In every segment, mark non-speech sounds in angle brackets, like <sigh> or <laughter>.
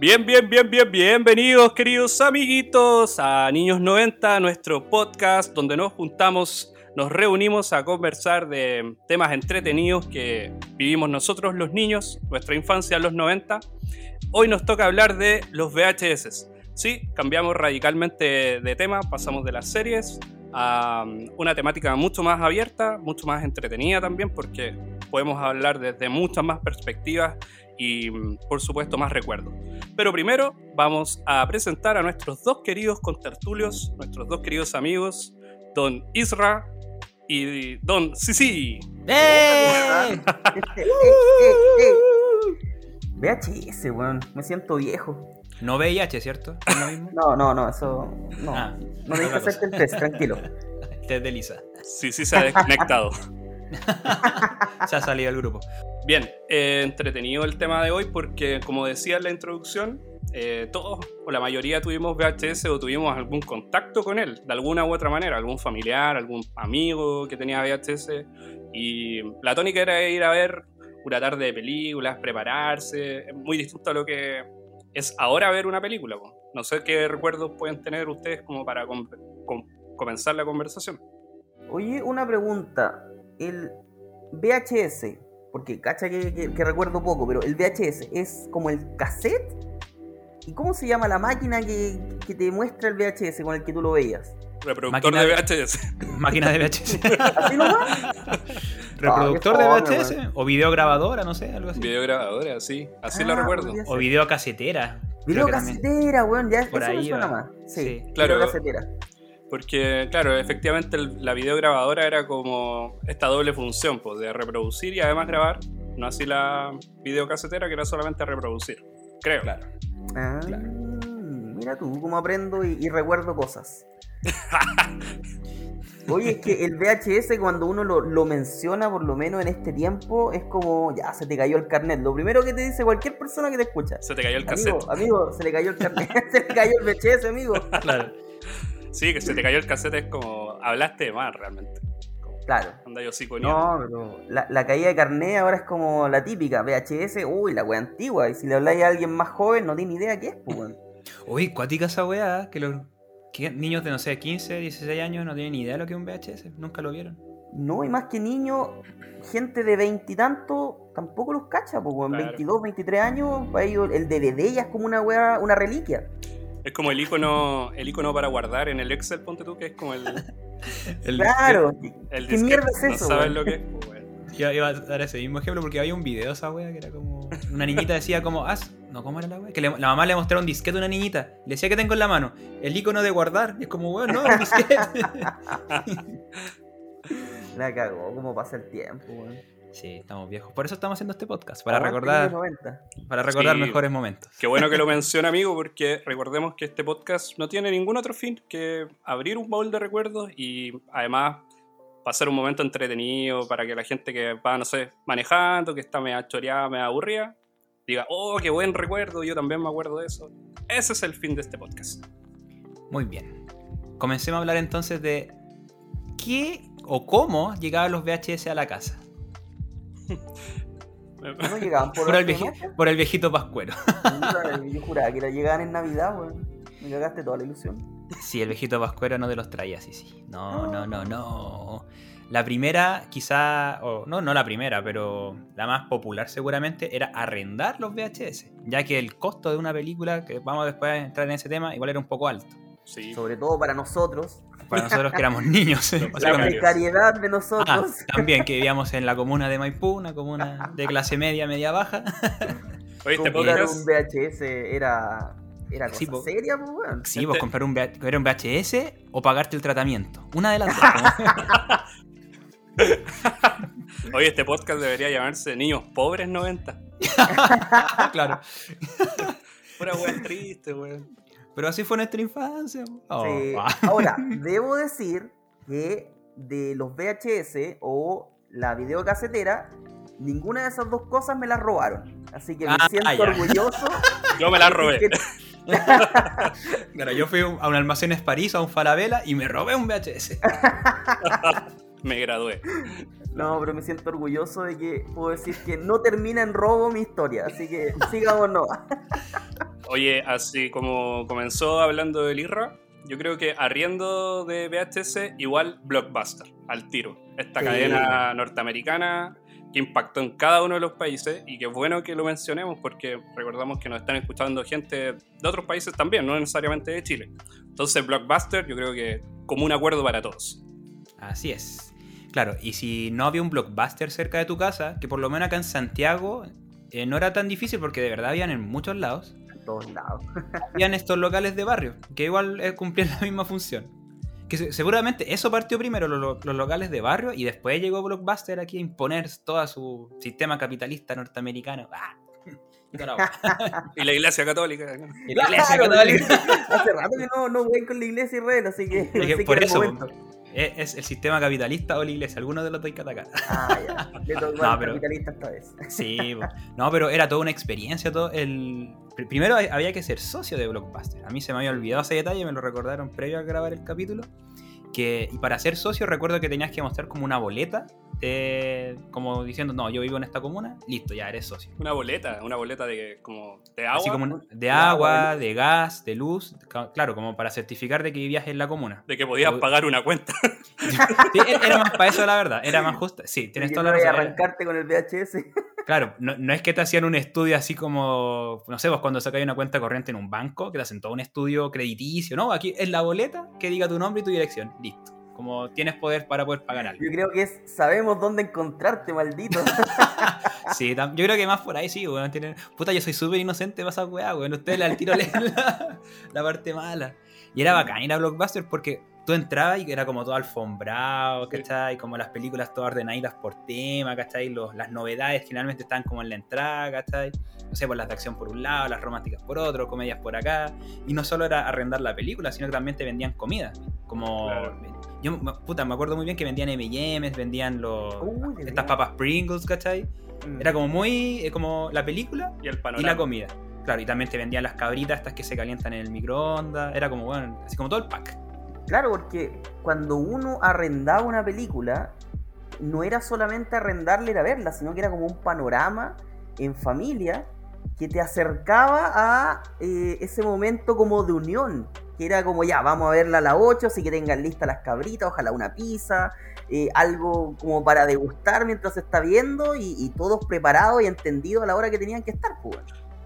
Bien, bien, bien, bien, bienvenidos queridos amiguitos a Niños 90, nuestro podcast donde nos juntamos, nos reunimos a conversar de temas entretenidos que vivimos nosotros los niños, nuestra infancia en los 90. Hoy nos toca hablar de los VHS. Sí, cambiamos radicalmente de tema, pasamos de las series a um, una temática mucho más abierta, mucho más entretenida también, porque podemos hablar desde muchas más perspectivas y, mm, por supuesto, más recuerdos. Pero primero vamos a presentar a nuestros dos queridos contertulios, nuestros dos queridos amigos, Don Isra y Don Sisi. ¡Eh! VHS, <laughs> <laughs> weón. Me siento viejo. No VIH, ¿cierto? ¿Es lo mismo? No, no, no, eso. No, Ah, no me digas hacerte el test, tranquilo. <laughs> Test de Lisa. Sí, sí se ha desconectado. Se ha salido del grupo. Bien, eh, entretenido el tema de hoy porque, como decía en la introducción, eh, todos o la mayoría tuvimos VHS o tuvimos algún contacto con él, de alguna u otra manera, algún familiar, algún amigo que tenía VHS. Y la tónica era ir a ver una tarde de películas, prepararse, muy distinto a lo que es ahora ver una película. No sé qué recuerdos pueden tener ustedes como para com- com- comenzar la conversación. Oye, una pregunta. El VHS, porque cacha que, que- que recuerdo poco, pero el VHS es como el cassette. ¿Y cómo se llama la máquina que, que te muestra el VHS con el que tú lo veías? Reproductor Máquina de VHS. <laughs> Máquina de VHS. ¿Así nomás? <laughs> Reproductor qué de VHS. O videograbadora, no sé, algo así. Videograbadora, así, así lo Ah, recuerdo. podría O videocasetera. Video Creo que también. casetera, weón, ya Por eso me ahí suena va. más. Sí, Sí. Claro. Porque, claro, efectivamente el- la videograbadora era como esta doble función, pues, de reproducir y además grabar. No así la videocasetera, que era solamente reproducir. Creo. Claro. Ah, Claro. Mira tú cómo aprendo y, y recuerdo cosas. <laughs> Oye, es que el VHS cuando uno lo, lo menciona, por lo menos en este tiempo, es como, ya, se te cayó el carnet. Lo primero que te dice cualquier persona que te escucha. Se te cayó el cassette. Amigo, amigo, se le cayó el carnet, <laughs> se le cayó el VHS, amigo. <laughs> Claro. Sí, que se te cayó el cassette es como. Hablaste de más realmente. Como, Claro. anda yo sí No, pero la, la caída de carnet ahora es como la típica, VHS, uy, la wea antigua. Y si le habláis a alguien más joven, no tiene idea qué es, pues, weón. Uy, cuática esa weá. Que los que niños de, no sé, 15, 16 años no tienen ni idea de lo que es un VHS. Nunca lo vieron. No, y más que niños, gente de veintitantos tampoco los cacha, pues, weón. Claro. 22, 23 años, para ellos el DVD ya es como una wea, una reliquia. Es como el icono, el icono para guardar en el Excel, ponte tú, que es como el. <laughs> El- Claro, el ¿qué disquete. mierda es No eso? sabes weón? lo que es. pues. Iba, a dar ese mismo ejemplo porque había un video de esa wea que era como. Una niñita decía como, haz. No, ¿cómo era la wea? Que le- la mamá le mostraba un disquete a una niñita. Le decía que tengo en la mano. El icono de guardar. Y es como, weón, no, un disquete. <laughs> La cagó, cómo pasa el tiempo, weón. Sí, estamos viejos. Por eso estamos haciendo este podcast. Para Aguante recordar, los 90. para recordar Sí. mejores momentos. Qué bueno que lo <laughs> menciona, amigo, porque recordemos que este podcast no tiene ningún otro fin que abrir un baúl de recuerdos y además pasar un momento entretenido para que la gente que va, no sé, manejando, que está media choreada, media aburrida, diga, oh, qué buen recuerdo, yo también me acuerdo de eso. Ese es el fin de este podcast. Muy bien. Comencemos a hablar entonces de qué o cómo llegaban los VHS a la casa. <laughs> No llegaban por, Por el, ocho vieji- meses. por el viejito pascuero. Yo juraba que la llegaban en Navidad, weón. Me cagaste toda la ilusión. Sí, el viejito pascuero no te los traía, sí, sí. No, no, no, no. La primera, quizá, o no, no la primera, pero la más popular seguramente era arrendar los VHS, ya que el costo de una película, que vamos después a entrar en ese tema, igual era un poco alto. Sí. Sobre todo para nosotros. Para nosotros que éramos niños. Los La precariedad de Ah, nosotros. también que vivíamos en la comuna de Maipú, una comuna de clase media, media baja. Oye, este Comprar un VHS era, era cosa Sí, seria, pues, weón. Sí, vos comprar un, VH era un VHS o pagarte el tratamiento. Una de las <laughs> dos. oye, este podcast debería llamarse Niños Pobres 90. <laughs> claro. Pura weá triste, weón. Pero así fue nuestra infancia. Oh, Sí. ah. Ahora, <laughs> debo decir que de los VHS o la videocasetera, ninguna de esas dos cosas me las robaron. Así que me Ah, siento ya. orgulloso. <laughs> Yo me la robé. que- <laughs> Claro, yo fui a un almacenes París, a un Falabella y me robé un VHS. Me gradué. No, pero me siento orgulloso de que puedo decir que no termina en robo mi historia. Así que sigamos no. Oye, así como comenzó hablando del IRA, yo creo que arriendo de VHS igual Blockbuster, al tiro. Esta Sí. cadena norteamericana que impactó en cada uno de los países y que es bueno que lo mencionemos porque recordamos que nos están escuchando gente de otros países también, no necesariamente de Chile. Entonces Blockbuster yo creo que como un acuerdo para todos. Así es. Claro, y si no había un blockbuster cerca de tu casa, que por lo menos acá en Santiago eh, no era tan difícil porque de verdad habían en muchos lados, todos lados. <laughs> habían estos locales de barrio, que igual eh, cumplían <laughs> la misma función. Que se- seguramente eso partió primero, lo- lo- los, locales de barrio, y después llegó Blockbuster aquí a imponer todo su sistema capitalista norteamericano. ¡Ah! <laughs> Y la Iglesia Católica. ¿no? Y la Iglesia Claro, Católica. Hace rato que no, no voy con la iglesia Israel, así que, que así que por eso, momento. Es, es el sistema capitalista o la iglesia, alguno de los dos hay que atacar. Ah, ya. Le tocó <laughs> No, pero- capitalista esta vez. Sí, no, pero era toda una experiencia. Todo el... pr- Primero había que ser socio de Blockbuster. A mí se me había olvidado ese detalle, me lo recordaron previo a grabar el capítulo. Que, y para ser socio recuerdo que tenías que mostrar como una boleta, de- como diciendo, no, yo vivo en esta comuna, listo, ya eres socio. Una boleta, una boleta de como de agua. Así como un- de de agua, agua, de gas, de luz, claro, como para certificar de que vivías en la comuna. De que podías O- pagar una cuenta. <laughs> Sí, e- era más para eso la verdad, era más justa. Sí, tienes Y toda no la razón. arrancarte con el VHS. <laughs> Claro, no, no es que te hacían un estudio así como, no sé, vos cuando sacáis una cuenta corriente en un banco, que te hacen todo un estudio crediticio, ¿no? Aquí es la boleta que diga tu nombre y tu dirección, listo. Como tienes poder para poder pagar algo. Yo creo que es, sabemos dónde encontrarte, maldito. <laughs> Sí, yo creo que más por ahí sí, weón. tienen- Puta, yo soy súper inocente para esa weá, weón. Ustedes le al tiro leen <laughs> la, la parte mala. Y era bacán ir a Blockbuster porque tú entrabas y era como todo alfombrado, Sí. ¿cachai? Como las películas todas ordenaditas por tema, ¿cachai? Los, las novedades generalmente están como en la entrada, ¿cachai? No sé, pues las de acción por un lado, las románticas por otro, comedias por acá. Y no solo era arrendar la película, sino que también te vendían comida. Como. Claro. Yo, puta, me acuerdo muy bien que vendían MMs, vendían los, Uy, estas papas Pringles, ¿cachai? Mm. Era como muy. eh, como la película Y el y la comida. Claro, y también te vendían las cabritas estas que se calientan en el microondas. Era como, bueno, así como todo el pack. Claro, porque cuando uno arrendaba una película, no era solamente arrendarla y a verla, sino que era como un panorama en familia que te acercaba a eh, ese momento como de unión. Que era como, ya, vamos a verla a las 8, así que tengan listas las cabritas, ojalá una pizza, eh, algo como para degustar mientras se está viendo y, y todos preparados y entendidos a la hora que tenían que estar, pues.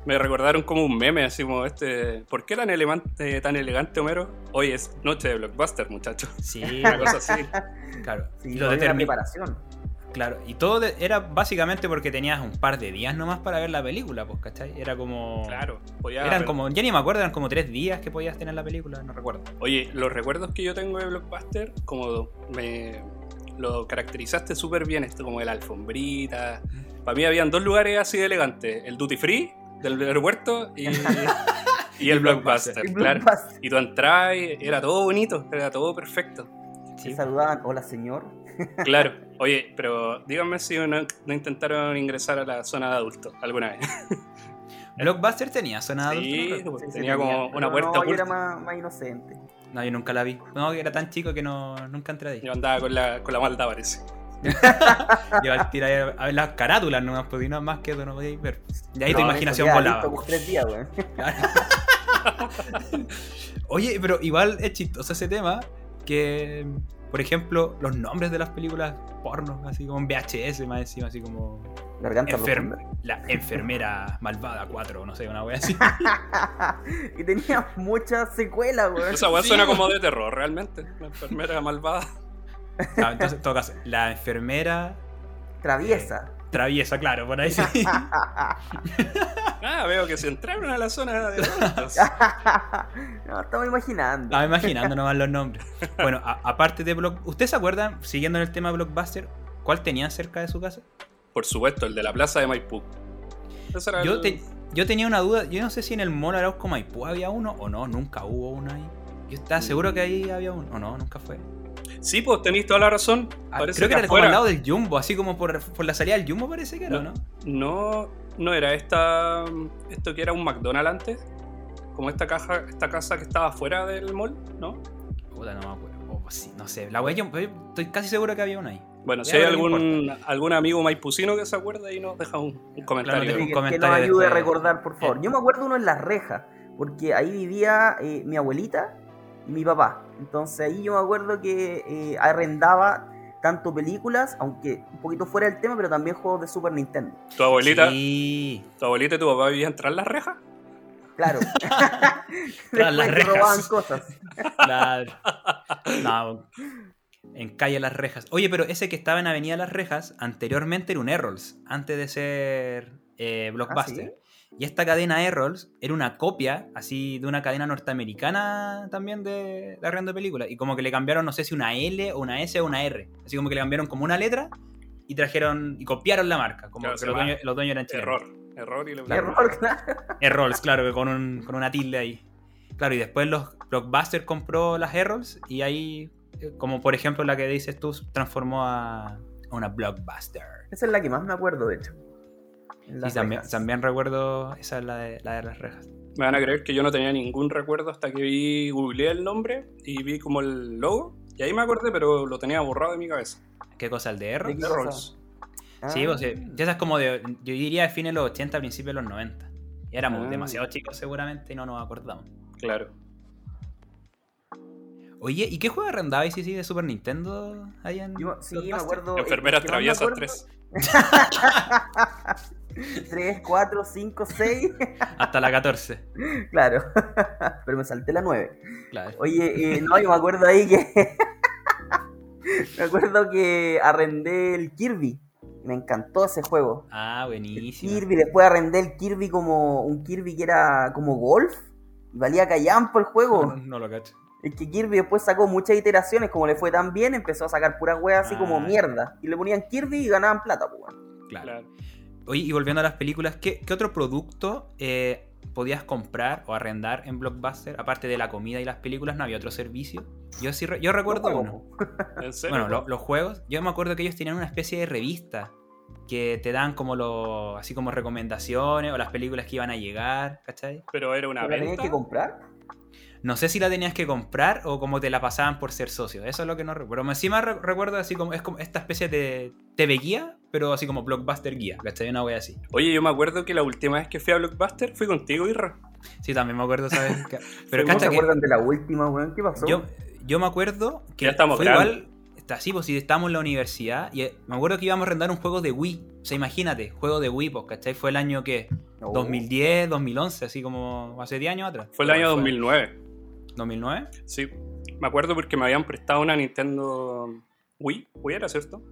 Me recordaron como un meme, así como este. ¿Por qué tan elegante, tan elegante Homero? Hoy es noche de blockbuster, muchachos. Sí, <laughs> Una cosa así. claro. Sí, y lo determi- preparación. Claro, y todo de- era básicamente porque tenías un par de días nomás para ver la película, pues, ¿cachai? Era como. Claro. podía Eran ver- como, ya ni me acuerdo, eran como tres días que podías tener la película, no recuerdo. Oye, los recuerdos que yo tengo de Blockbuster, como me lo caracterizaste súper bien, esto como de la alfombrita. Para mí habían dos lugares así de elegantes, el Duty Free del aeropuerto y, y el Blockbuster, claro. blockbuster. Y tú entrabas y era todo bonito, era todo perfecto. Se Sí. saludaban, hola señor. Claro. <laughs> Oye, pero díganme si no, no intentaron ingresar a la zona de adultos alguna vez. <laughs> Blockbuster tenía zona de Sí, adulto, ¿no? pues, Sí, sí, tenía como una puerta no, yo era más, más inocente. No, yo nunca la vi. No, que era tan chico que no, nunca entré ahí. Yo andaba con la, con la malta, parece. Tirar ahí a ver las carátulas nomás, porque no más que eso no podíais ver. Y ahí tu imaginación eso volaba. listo por tres días, weón. <laughs> Oye, pero igual es chistoso ese tema que, por ejemplo, los nombres de las películas porno, así como en VHS más encima, así como Garganta enfer- profunda. la enfermera malvada 4, no sé, una wea así. <laughs> y tenía muchas secuelas, weón. Esa Sí, suena como de terror, realmente. La enfermera malvada. Ah, entonces, en todo caso, la enfermera Traviesa. traviesa, claro, por ahí sí. <laughs> Ah, veo que se entraron a la zona de adultos. <laughs> no, estamos imaginando. Estaba imaginando nomás los nombres. Bueno, a- aparte de Block... ¿Ustedes se acuerdan, siguiendo en el tema Blockbuster, cuál tenían cerca de su casa? Por supuesto, el de la plaza de Maipú. Yo, el- te- yo tenía una duda, yo no sé si en el Mall Arauco Maipú había uno o no, nunca hubo uno ahí. Yo estaba seguro que ahí había uno, o no, nunca fue. Sí, pues tenéis toda la razón. Ah, Parece creo que, que, era como al afuera. lado del Jumbo, así como por, por la salida del Jumbo parece que era, No. ¿no? No, no era esta. Esto que era un McDonald's antes. Como esta caja, esta casa que estaba fuera del mall, ¿no? Puta, no me acuerdo. O sí, no sé. La wea, yo, estoy casi seguro que había una ahí. Bueno, si hay algún, algún amigo maipucino que se acuerda y nos deja un, un comentario. Claro, un que, nos ayude a después. recordar, por favor. Eh. Yo me acuerdo uno en Las Rejas, porque ahí vivía eh, mi abuelita y mi papá. Entonces ahí yo me acuerdo que eh, arrendaba tanto películas, aunque un poquito fuera del tema, pero también juegos de Super Nintendo. ¿Tu abuelita, Sí. tu abuelita y tu papá vivían tras las rejas? Claro. <laughs> Tras <laughs> las rejas. robaban cosas. Claro. <laughs> No, en calle Las Rejas. Oye, pero ese que estaba en Avenida Las Rejas, anteriormente era un Errols, antes de ser eh, Blockbuster. Y esta cadena Errols era una copia, así, de una cadena norteamericana también de, de arrendo de películas. Y como que le cambiaron, no sé si una L o una S o una R. Así como que le cambiaron como una letra y trajeron y copiaron la marca. Como Claro, que se los dueños, los dueños eran chilenos. Error. Error y le Error, claro. <laughs> Errols, claro, que con, un- con una tilde ahí. Claro, y después los Blockbuster compró las Errols y ahí, eh, como por ejemplo la que dices tú, transformó a, a una Blockbuster. Esa es la que más me acuerdo, de hecho. Y también, recuerdo, esa es la de, la de las rejas. Me van a creer que yo no tenía ningún recuerdo hasta que vi, googleé el nombre y vi como el logo. Y ahí me acordé, pero lo tenía borrado de mi cabeza. ¿Qué cosa? ¿El de Errols? ¿De Errols. Ah. Sí, pues, esa es como de, yo diría de fines de los 80, principios de los 90. Y éramos Ah. demasiado chicos seguramente y no nos acordamos. Claro. Oye, ¿y qué juego arrendabais sí, sí, de Super Nintendo ahí en Yo- sí, me acuerdo. Enfermeras traviesas acuerdo- 3. <laughs> <laughs> 3, 4, 5, 6. Hasta la 14. claro. <laughs> Pero me salté la 9. Claro. Oye, eh, no, yo me acuerdo ahí que. <laughs> me acuerdo que arrendé el Kirby. Me encantó ese juego. Ah, El buenísimo. Kirby, después arrendé el Kirby como un Kirby que era como golf. Y valía callampo el juego. no lo cacho. Es que Kirby después sacó muchas iteraciones. Como le fue tan bien, empezó a sacar puras weas así como Ah. mierda. Y le ponían Kirby y ganaban plata, pues. Claro. Oye, y volviendo a las películas, ¿qué, qué otro producto eh, podías comprar o arrendar en Blockbuster? Aparte de la comida y las películas, ¿no había otro servicio? Yo sí re- yo recuerdo uno. <laughs> ¿En serio? Bueno, lo- los juegos, yo me acuerdo que ellos tenían una especie de revista que te dan como lo, así como recomendaciones o las películas que iban a llegar, ¿cachai? Pero era una ¿La tenías que comprar? No sé si la tenías que comprar o como te la pasaban por ser socio. Eso es lo que no recuerdo. Pero encima re- recuerdo así como es como esta especie de TV guía, pero así como blockbuster guía, ¿cachai? Una wea así. Oye, yo me acuerdo que la última vez que fui a Blockbuster fui contigo, Irra. Sí, también me acuerdo, ¿sabes? <laughs> Pero ¿No se que acuerdan de la última, weón? ¿Qué pasó? yo, yo me acuerdo que Ya estamos fue grandes. igual. Está así, pues si estábamos en la universidad y eh, me acuerdo que íbamos a arrendar un juego de Wii. O sea, imagínate, juego de Wii, pues, ¿cachai? Fue el año que No. 2010, 2011, así como hace 10 años atrás. Fue el año 2009. 2009. Sí. Me acuerdo porque me habían prestado una Nintendo Wii. Wii era, ¿cierto?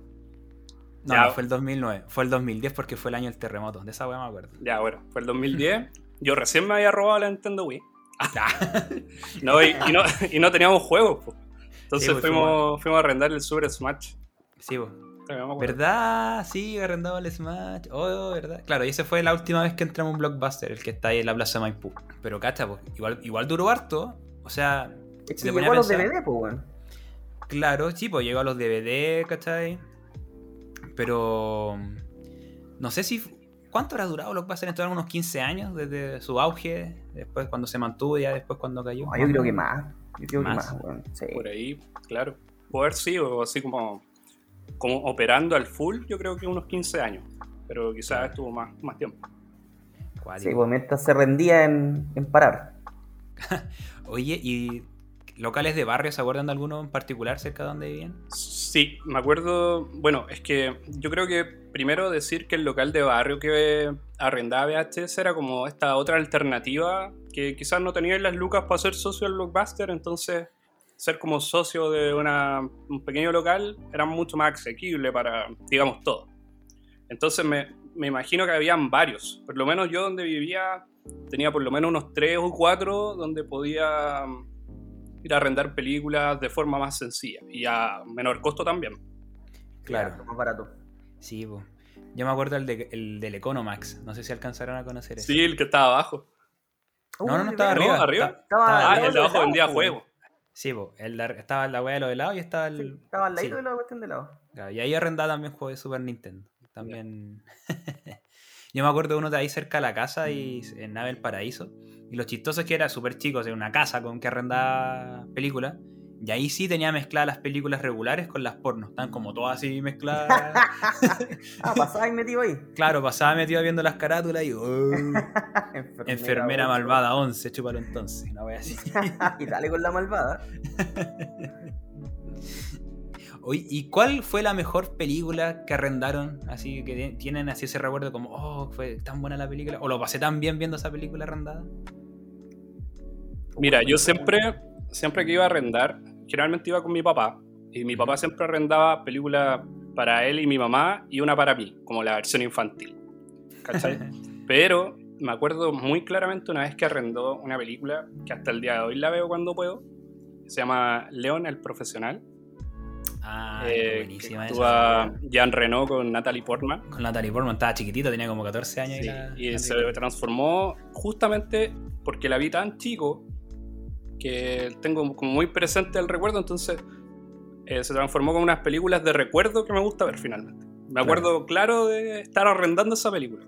No, Ya. no, fue el 2009. Fue el 2010 porque fue el año del terremoto. De esa wea me acuerdo. Ya, bueno, fue el 2010. Yo recién me había robado la Nintendo Wii. <laughs> No, y, y no, y no teníamos juegos. po. Entonces Sí, pues, fuimos, fuimos a arrendar el Super Smash. Sí, pues. ¿Verdad? Sí, arrendaba el Smash. Oh, ¿verdad? Claro, y esa fue la última vez que entramos a un blockbuster, el que está ahí en la Plaza Maipú. Pero cacha, pues, igual, igual duró harto. O sea, Es si que llegó a los DVD, pues, weón. Claro, sí, pues llegó a los DVD, ¿cachai? Pero. No sé si. ¿Cuánto habrá durado Blockbuster en? Unos 15 años desde su auge, después cuando se mantuvo y ya después cuando cayó. No, yo creo que más. Yo creo Más. que más, weón. Sí. Por ahí, claro. Poder sí, o así como, como operando al full, yo creo que unos 15 años. Pero quizás estuvo más, más tiempo. Sí, pues mientras se rendía en, en parar. <laughs> Oye, ¿y locales de barrio se acuerdan de alguno en particular cerca de donde vivían? Sí, me acuerdo. Bueno, es que yo creo que primero decir que el local de barrio que arrendaba VHS era como esta otra alternativa que quizás no tenía las lucas para ser socio del Blockbuster, entonces ser como socio de una- un pequeño local era mucho más asequible para, digamos, todo. Entonces me, me imagino que habían varios. Por lo menos yo donde vivía tenía por lo menos unos tres o cuatro donde podía ir a arrendar películas de forma más sencilla y a menor costo también. Claro. Más barato. Sí, pues. Yo me acuerdo el, de- el del Economax. No sé si alcanzaron a conocer ese. Sí, el que estaba abajo. No, no, no, Uy, estaba de arriba. ¿Arriba? Está- Estaba- estaba Ah, el de abajo lado, vendía po. juego. Sí, pues. El de- estaba la weá de los helados y estaba el. Sí, estaba al ladito sí. de la cuestión de lado. Claro, y ahí arrendaba también juegos de Super Nintendo. También. <laughs> Yo me acuerdo de uno de ahí cerca de la casa y en Nave del Paraíso. Y lo chistoso es que era súper chico, o sea, una casa con que arrendaba películas. Y ahí sí tenía mezcladas las películas regulares con las pornos. Están como todas así mezcladas. <laughs> ah, pasaba y metido ahí. Claro, pasaba metido viendo las carátulas y. <laughs> oh, enfermera, malvada 11, chúpalo entonces. Una wea así. <laughs> y dale con la malvada. ¿y cuál fue la mejor película que arrendaron? Así que ti- tienen así ese recuerdo como, oh, fue tan buena la película. O lo pasé tan bien viendo esa película arrendada. Mira, yo siempre, siempre que iba a arrendar, generalmente iba con mi papá. Y mi papá siempre arrendaba películas para él y mi mamá y una para mí, como la versión infantil. ¿Cachai? <laughs> Pero me acuerdo muy claramente una vez que arrendó una película que hasta el día de hoy la veo cuando puedo. que Se llama León el Profesional. Ah, eh, que buenísima esa. actúa Jean Reno con Natalie Portman. Con Natalie Portman estaba chiquitito, tenía como 14 años. y Sí, la- y la se transformó justamente porque la vi tan chico que tengo como muy presente el recuerdo, entonces eh, se transformó con unas películas de recuerdo que me gusta ver finalmente. Me acuerdo claro de estar arrendando esa película.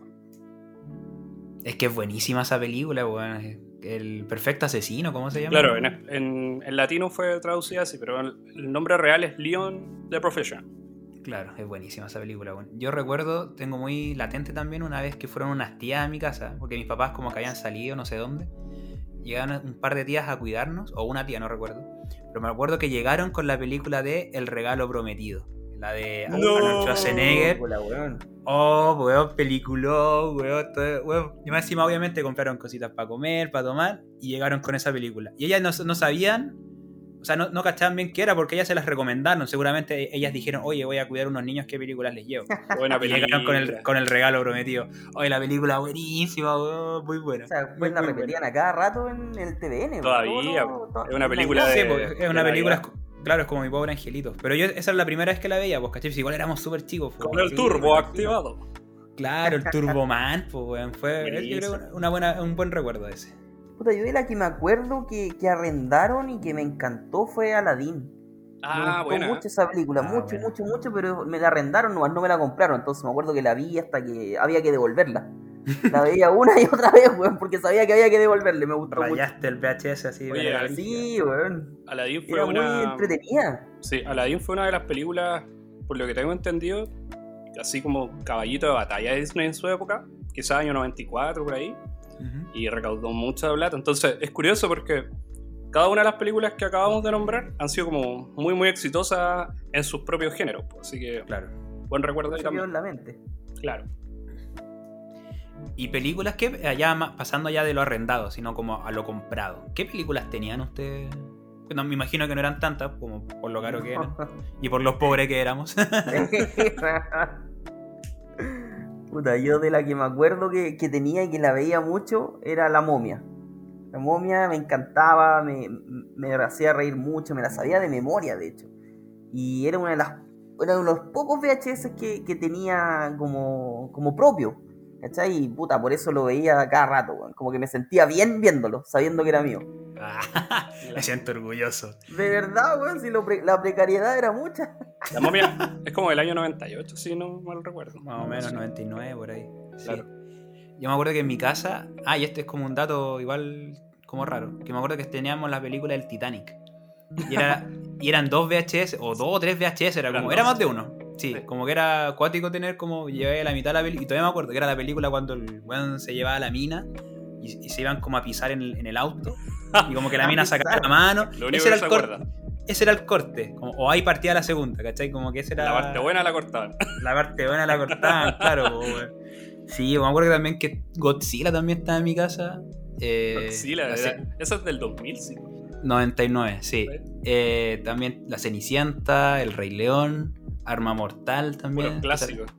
Es que es buenísima esa película, weón. El perfecto asesino, ¿cómo se llama? Claro, en, en- en latino fue traducida así, pero el, el nombre real es Leon the Professional. Claro, es buenísima esa película. weón. Yo recuerdo, tengo muy latente también una vez que fueron unas tías a mi casa, porque mis papás como que habían salido, no sé dónde. Llegaron un par de tías a cuidarnos, o una tía, no recuerdo. Pero me acuerdo que llegaron con la película de El regalo prometido. La de No. Arnold Schwarzenegger. Hola, weón. Oh, weón, peliculón, weón, todo, weón. Y más encima, obviamente, compraron cositas para comer, para tomar, y llegaron con esa película. Y ellas no, no sabían, o sea, no, no cachaban bien qué era, porque ellas se las recomendaron. Seguramente ellas dijeron, oye, voy a cuidar unos niños, ¿qué películas les llevo? <laughs> Buena Y película. llegaron con el, con el regalo prometido. Oye, la película buenísima, weón, muy buena. O sea, Muy, pues la muy repetían a cada rato en el TVN. weón. Todavía, Todo- todo- es una película de- Sí, pues, es una de película, claro, es como mi pobre angelito. Pero yo, esa es la primera vez que la veía, pues, ¿cachai? Pues igual éramos súper chicos. pues, Con el turbo activado. Claro, el Turboman, pues, weón. Fue yo creo, una buena, un buen recuerdo ese. Puta, yo de la que me acuerdo que, que arrendaron y que me encantó fue Aladdin. me Ah, gustó buena. mucho esa película, Ah, mucho, buena. mucho, mucho, pero me la arrendaron, nomás no me la compraron. Entonces me acuerdo que la vi hasta que había que devolverla. La <laughs> veía una y otra vez, weón, porque sabía que había que devolverle. Me gustó Rayaste el VHS así. Oye. Sí, weón. Aladdin fue Era muy una. entretenida. Sí, Aladdin fue una de las películas, por lo que tengo entendido, así como caballito de batalla de Disney en su época, quizás año 94 por ahí, Y recaudó mucha plata. Entonces es curioso porque cada una de las películas que acabamos de nombrar han sido como muy, muy exitosas en sus propios géneros. pues, Así que Claro. buen recuerdo ahí también. en la mente. Claro. Y películas que, allá ma- pasando ya de lo arrendado, sino como a lo comprado. ¿Qué películas tenían ustedes? No, me imagino que no eran tantas, como por lo caro que eran. <laughs> Y por los pobres que éramos. <laughs> <laughs> Puta, yo de la que me acuerdo que, que tenía y que la veía mucho era La Momia. La Momia me encantaba, me, me hacía reír mucho, me la sabía de memoria, de hecho. Y era una de las era uno de los pocos VHS que, que tenía como, como propio. ¿Cachai? Y puta, por eso lo veía cada rato. Como que me sentía bien viéndolo, sabiendo que era mío. Ah, <laughs> me siento orgulloso. De verdad, weón, si lo pre- la precariedad era mucha. La momia <laughs> es como del año 98, si no mal recuerdo. Más o menos 99 por ahí. Sí. Claro. Yo me acuerdo que en mi casa. Ah, y este es como un dato igual como raro. Que me acuerdo que teníamos la película del Titanic. Y, era, y eran dos VHS, o dos o tres VHS, era como. Era más de uno. Sí, Sí. como que era acuático tener como. Llevé la mitad de la película. Y todavía me acuerdo que era la película cuando el weón se llevaba a la mina. Y, y se iban como a pisar en el, en el auto. <laughs> Y como que la mina sacaba la mano. Lo único Ese era, que el se corte, acuerda. ese era el corte. como- o ahí partía la segunda, ¿cachai? Como que ese era. La parte buena la cortaban. <laughs> La parte buena la cortaban, <laughs> claro. Sí, me acuerdo también que Godzilla también estaba en mi casa. Eh, sí, la la verdad. ce- Esa es del 2000, sí. 99, sí. Eh, también La Cenicienta, El Rey León, Arma Mortal también. Puros clásicos.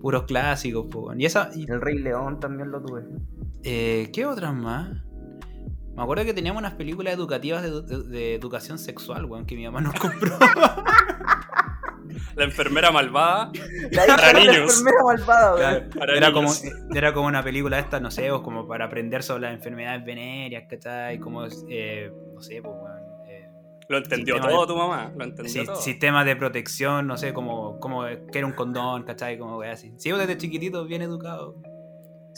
Puros clásicos, po, weón. Y esa. y, El Rey León también lo tuve. eh, ¿Qué otras más? Me acuerdo que teníamos unas películas educativas de, de- de educación sexual, weón, que mi mamá nos compró. La enfermera malvada. La Para de la niños. enfermera malvada, weón. Claro, Para era, como, niños. era como una película esta, no sé, pues, como para aprender sobre las enfermedades venéreas, ¿cachai? Como, eh, no sé, pues, weón, eh, Lo entendió Sistema todo de- tu mamá. Lo entendió si- todo. sistemas de protección, no sé, como, como que era un condón, ¿cachai? Como, weón, así. Sí, desde chiquitito, bien educado.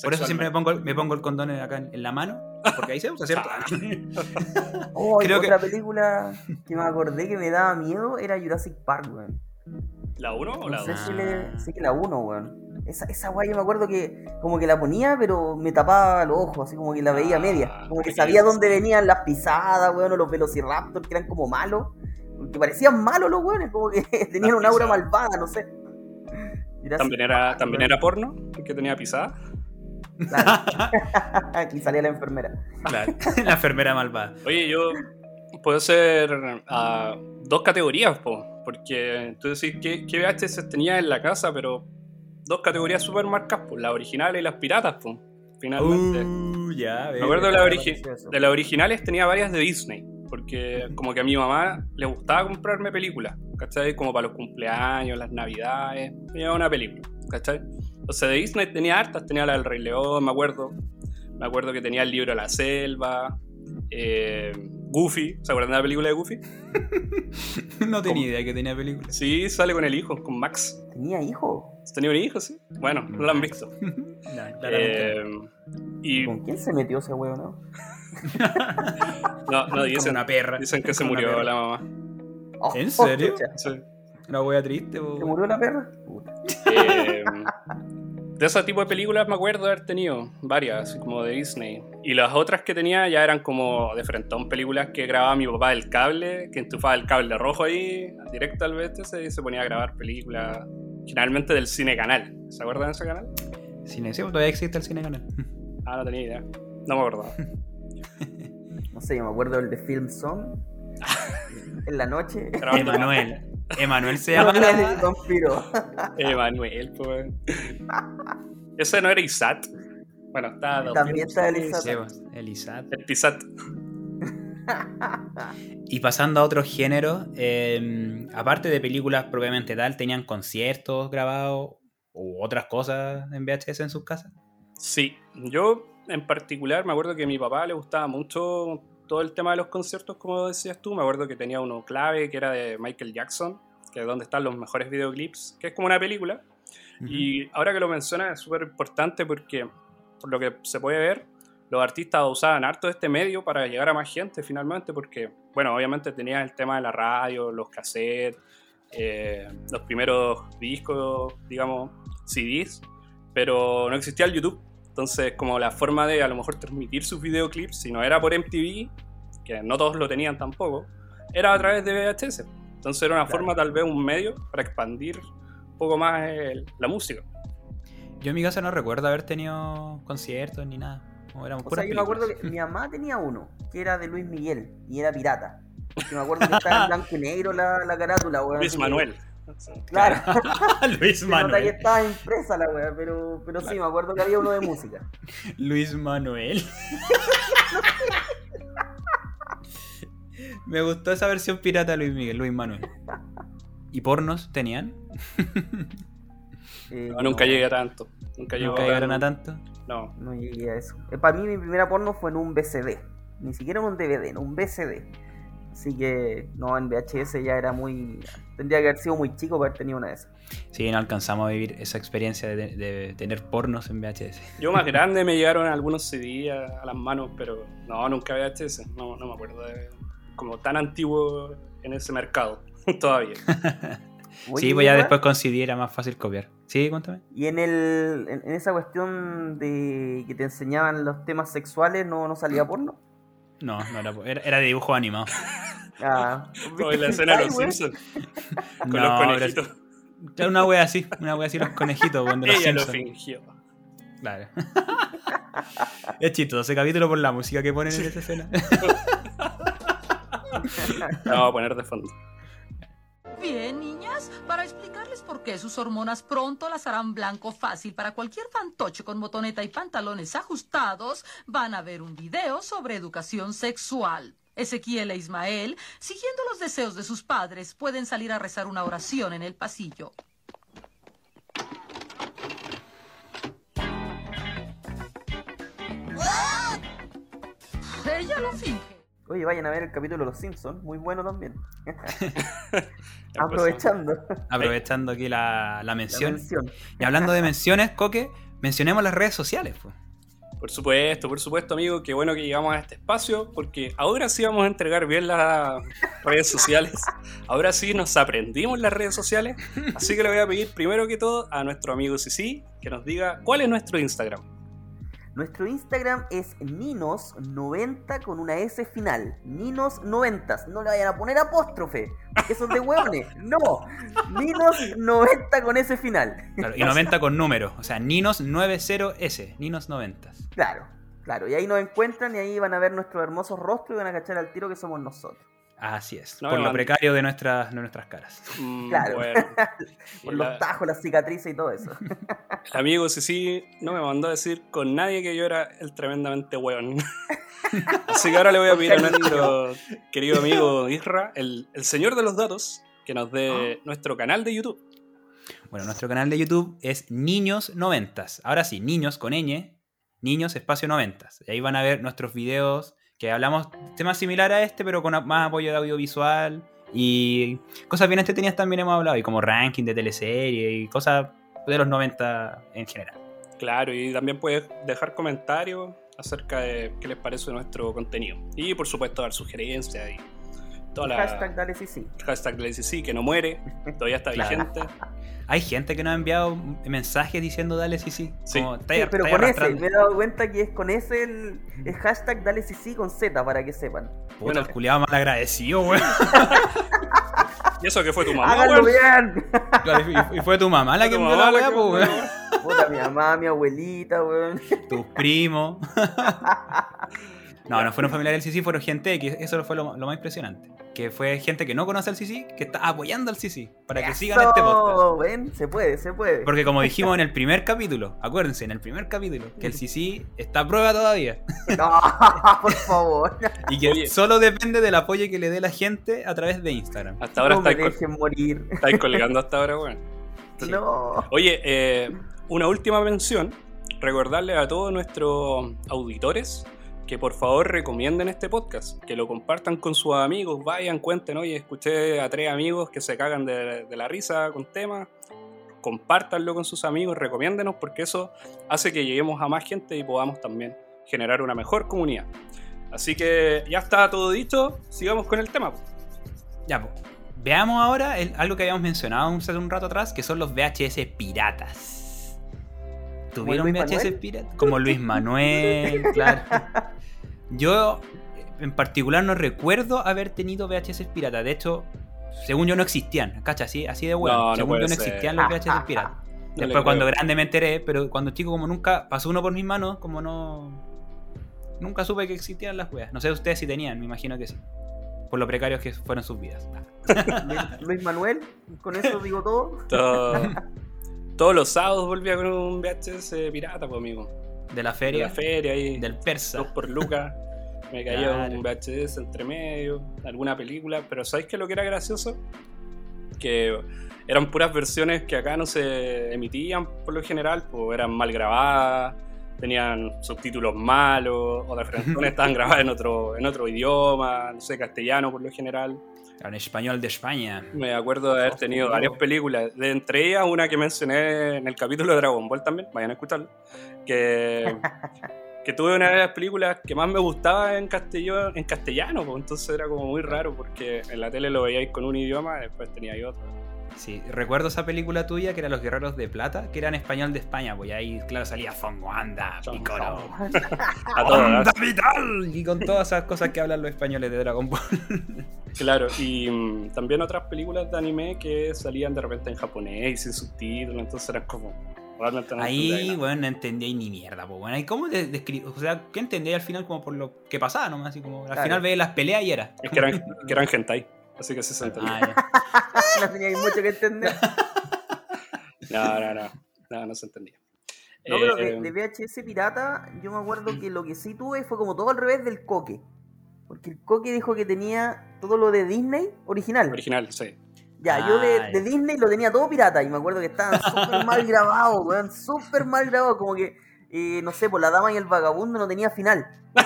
Por eso siempre me pongo, me pongo el condón acá en, en la mano, porque ahí se usa, ¿cierto? <laughs> Oh, <laughs> Creo otra película que me acordé que me daba miedo era Jurassic Park, weón. ¿La 1 o la No sé 2? si le. Sí que la 1, weón. Esa, esa guay yo me acuerdo que como que la ponía, pero me tapaba los ojos, así como que la veía Ah, media. Como que sabía dónde venían las pisadas, weón, o los velociraptors que eran como malos. Que parecían malos los weones, como que <laughs> tenían un aura malvada, no sé. ¿También era, también era porno? ¿Que tenía pisada? Claro. <laughs> Aquí salía la enfermera. La, <laughs> la enfermera malvada. Oye, yo puedo hacer ah, dos categorías, po, porque tú decís que, que VHS tenía en la casa, pero dos categorías súper marcadas, pues, las originales y las piratas, pues, finalmente. Uh, ya, Me acuerdo de, la de las originales tenía varias de Disney, porque como que a mi mamá le gustaba comprarme películas, ¿cachai? Como para los cumpleaños, las navidades, tenía una película, ¿cachai? Entonces de Disney tenía hartas, tenía la del Rey León, me acuerdo. Me acuerdo que tenía el libro La Selva, eh, Goofy, ¿se acuerdan de la película de Goofy? <laughs> No tenía idea que tenía película. Sí, sale con el hijo, con Max. Tenía hijo. ¿Tenía un hijo, sí? Bueno, no lo han visto. <laughs> No, Eh, y ¿Con quién se metió ese weón, no? <laughs> no, no, Como dicen, una perra. dicen que se murió la mamá. Oh, ¿En serio? Sí. Una wea triste. ¿Se murió la perra? Puta. Eh, de ese tipo de películas me acuerdo de haber tenido varias, así como de Disney. Y las otras que tenía ya eran como de frentón, películas que grababa mi papá del cable, que enchufaba el cable rojo ahí, directo al VHS y se ponía a grabar películas, generalmente del Cine Canal. ¿Se acuerdan de ese canal? Cine, sí, todavía existe el cine canal. Ah, no tenía idea. No me acordaba. <laughs> No sé, yo me acuerdo del de Film Song. en la noche. Emanuel. Emanuel se <laughs> llama. Emanuel, pues. Ese no era Isat. Bueno, está. También está el Isat. El Isat. Y pasando a otro género, eh, aparte de películas propiamente tal, ¿tenían conciertos grabados u otras cosas en VHS en sus casas? Sí, yo en particular me acuerdo que a mi papá le gustaba mucho todo el tema de los conciertos, como decías tú. Me acuerdo que tenía uno clave que era de Michael Jackson, que es donde están los mejores videoclips, que es como una película. Y ahora que lo mencionas es súper importante porque, por lo que se puede ver, los artistas usaban harto este medio para llegar a más gente finalmente, porque, bueno, obviamente tenías el tema de la radio, los cassettes, eh, los primeros discos, digamos, CDs, pero no existía el YouTube. Entonces, como la forma de a lo mejor transmitir sus videoclips, si no era por MTV, que no todos lo tenían tampoco, era a través de VHS. Entonces era una Claro. forma, tal vez, un medio para expandir un poco más el- la música. Yo en mi casa no recuerdo haber tenido conciertos ni nada. O sea, yo me acuerdo que mi mamá tenía uno, que era de Luis Miguel, y era pirata. Yo me acuerdo que estaba en <laughs> blanco y negro la, la carátula, weón. Luis que- Manuel. Claro, <laughs> Luis nota que Manuel. estaba impresa la weá, pero, pero sí, me acuerdo que había uno de música. <laughs> Luis Manuel. Me gustó esa versión pirata de Luis Miguel, Luis Manuel. ¿Y pornos tenían? Eh, No, nunca llegué a tanto. Nunca, ¿Nunca llegaron a tanto? No. No llegué a eso. Eh, para mí mi primera porno fue en un BCD. Ni siquiera en un DVD, en un BCD. Así que no, en VHS ya era muy... Tendría que haber sido muy chico para haber tenido una de esas. Sí, no alcanzamos a vivir esa experiencia de, de tener pornos en VHS. Yo más <laughs> grande me llegaron algunos CD a, a las manos, pero no, nunca VHS. No, no me acuerdo de como tan antiguo en ese mercado <laughs> todavía. <laughs> Sí, pues ya después con CD era más fácil copiar. Sí, cuéntame. Y en, el, en, en esa cuestión de que te enseñaban los temas sexuales, ¿no, no salía porno? No, no era, era, era de dibujo animado. <laughs> Ah, Como en la escena de los. Simpsons. <laughs> Con No, los conejitos. Era una wea así, una wea así los conejitos cuando los <laughs> Ella lo fingió. Claro. es chistoso ese capítulo por la música que ponen en esa escena. La vamos a poner de fondo. Bien, para explicarles por qué sus hormonas pronto las harán blanco fácil para cualquier fantoche con botoneta y pantalones ajustados, van a ver un video sobre educación sexual. Ezequiel e Ismael, siguiendo los deseos de sus padres, pueden salir a rezar una oración en el pasillo. Ella lo finge. Oye, vayan a ver el capítulo de Los Simpsons, muy bueno también. <laughs> Empezamos. Aprovechando Aprovechando aquí la, la mención. Y hablando de menciones, Coque, mencionemos las redes sociales. Pues. Por supuesto, por supuesto, amigo. Qué bueno que llegamos a este espacio, porque ahora sí vamos a entregar bien las redes sociales. Ahora sí nos aprendimos las redes sociales. Así que le voy a pedir primero que todo a nuestro amigo Sisi que nos diga cuál es nuestro Instagram. Nuestro Instagram es Ninos90 con una S final. Ninos90. No le vayan a poner apóstrofe. Eso es de hueones. <laughs> No. Ninos90 con S final. Claro, y 90 con número. O sea, Ninos90S. Ninos90. Claro, claro. Y ahí nos encuentran y ahí van a ver nuestro hermoso rostro y van a cachar al tiro que somos nosotros. Así es, por lo precario de nuestras, de nuestras caras. Mm, <laughs> claro, <laughs> por los tajos, las cicatrices y todo eso. El <laughs> amigo sí no me mandó a decir con nadie que yo era el tremendamente weón. Así que ahora le voy a pedir a nuestro querido amigo Isra, el, señor de los datos, que nos dé ah. nuestro canal de YouTube. Bueno, nuestro canal de YouTube es Niños Noventas. Ahora sí, Niños con ñ, Niños Espacio Noventas. Y ahí van a ver nuestros videos que hablamos temas similares a este, pero con más apoyo de audiovisual y cosas bien entretenidas también hemos hablado, y como ranking de teleserie y cosas de los 90 en general. Claro, y también puedes dejar comentarios acerca de qué les parece nuestro contenido. Y por supuesto dar sugerencias y toda la... Hashtag dale sí Hashtag dale sí que no muere, todavía está <laughs> vigente. Hay gente que nos ha enviado mensajes diciendo dale sí sí. sí. pero con ese, me he dado cuenta que es con ese el, hashtag dale sí sí con Z para que sepan. Puta, el culiado mal agradecido, weón. <laughs> ¿Y eso que fue tu mamá? Háganlo bien. y fue tu mamá la que envió la weá, weón. Puta, mi mamá, mi abuelita, weón. Tus primos. <laughs> No, no fueron familiares del CC, fueron gente que eso fue lo, más impresionante. Que fue gente que no conoce al CC, que está apoyando al CC para que sigan este podcast. Ven, se puede, se puede. Porque como dijimos en el primer capítulo, acuérdense, en el primer capítulo, que el CC está a prueba todavía. <laughs> No, por favor. y que solo depende del apoyo que le dé la gente a través de Instagram. Hasta ahora no me dejen morir. Estáis colgando hasta ahora, bueno. No. Oye, eh, una última mención. Recordarle a todos nuestros auditores que por favor recomienden este podcast, que lo compartan con sus amigos, vayan, cuenten, oye, escuché a tres amigos que se cagan de, la risa con temas, compártanlo con sus amigos, recomiéndenos porque eso hace que lleguemos a más gente y podamos también generar una mejor comunidad. Así que ya está todo dicho, sigamos con el tema. Ya, pues. Veamos ahora algo que habíamos mencionado hace un rato atrás, que son los VHS piratas. ¿Tuvieron VHS piratas? Como Luis Manuel, <laughs> claro. Yo, en particular, no recuerdo haber tenido VHS piratas. De hecho, según yo no existían, ¿cacha? Así, así de bueno. según yo no existían los VHS <laughs> piratas. Después, cuando grande me enteré, pero cuando chico, como nunca pasó uno por mis manos, como no. Nunca supe que existían las weas. No sé ustedes si tenían, me imagino que sí. Por lo precarios que fueron sus vidas. <laughs> Luis Manuel, con eso digo todo. Todos los sábados volvía con un VHS pirata, pues, amigo. De la feria. De la feria ahí. Del persa. Dos por lucas. <laughs> Me cayó un VHS entre medio, alguna película. Pero ¿sabéis qué lo que era gracioso? Que eran puras versiones que acá no se emitían por lo general, pues eran mal grabadas, tenían subtítulos malos, o de frente <laughs> estaban grabadas en otro, en otro idioma, no sé, castellano por lo general. En español de España. Me acuerdo de haber tenido varias películas. De entre ellas, una que mencioné en el capítulo de Dragon Ball también, vayan a escucharlo. Que, <laughs> que tuve una de las películas que más me gustaba en, castellano, en castellano, pues, entonces era como muy raro porque en la tele lo veíais con un idioma, después teníais otro. Sí, recuerdo esa película tuya que era Los Guerreros de Plata, que era en español de España, pues ahí, claro, salía Piccolo, <laughs> Anda Vital, y con todas esas cosas que hablan los españoles de Dragon Ball. <laughs> claro, y mm, también otras películas de anime que salían de repente en japonés y sin subtítulos, entonces eran como. Ahí, bueno, no entendía ni mierda, pues bueno. ¿Y cómo describir? O sea, ¿qué entendía al final como por lo que pasaba nomás? Así como, al final veía las peleas y era. Es que eran, que eran hentai. Así que se entendía. Ah, <laughs> no tenía mucho que entender. <laughs> no, no, no. No, no se entendía. No, pero de, eh, VHS pirata, yo me acuerdo que lo que sí tuve fue como todo al revés del coque. Porque el coque dijo que tenía todo lo de Disney original. Original, sí. Ya, yo de, Disney lo tenía todo pirata y me acuerdo que estaban súper mal grabados, <laughs> weón, súper mal grabados, como que, eh, no sé, por la dama y el vagabundo no tenía final. <laughs>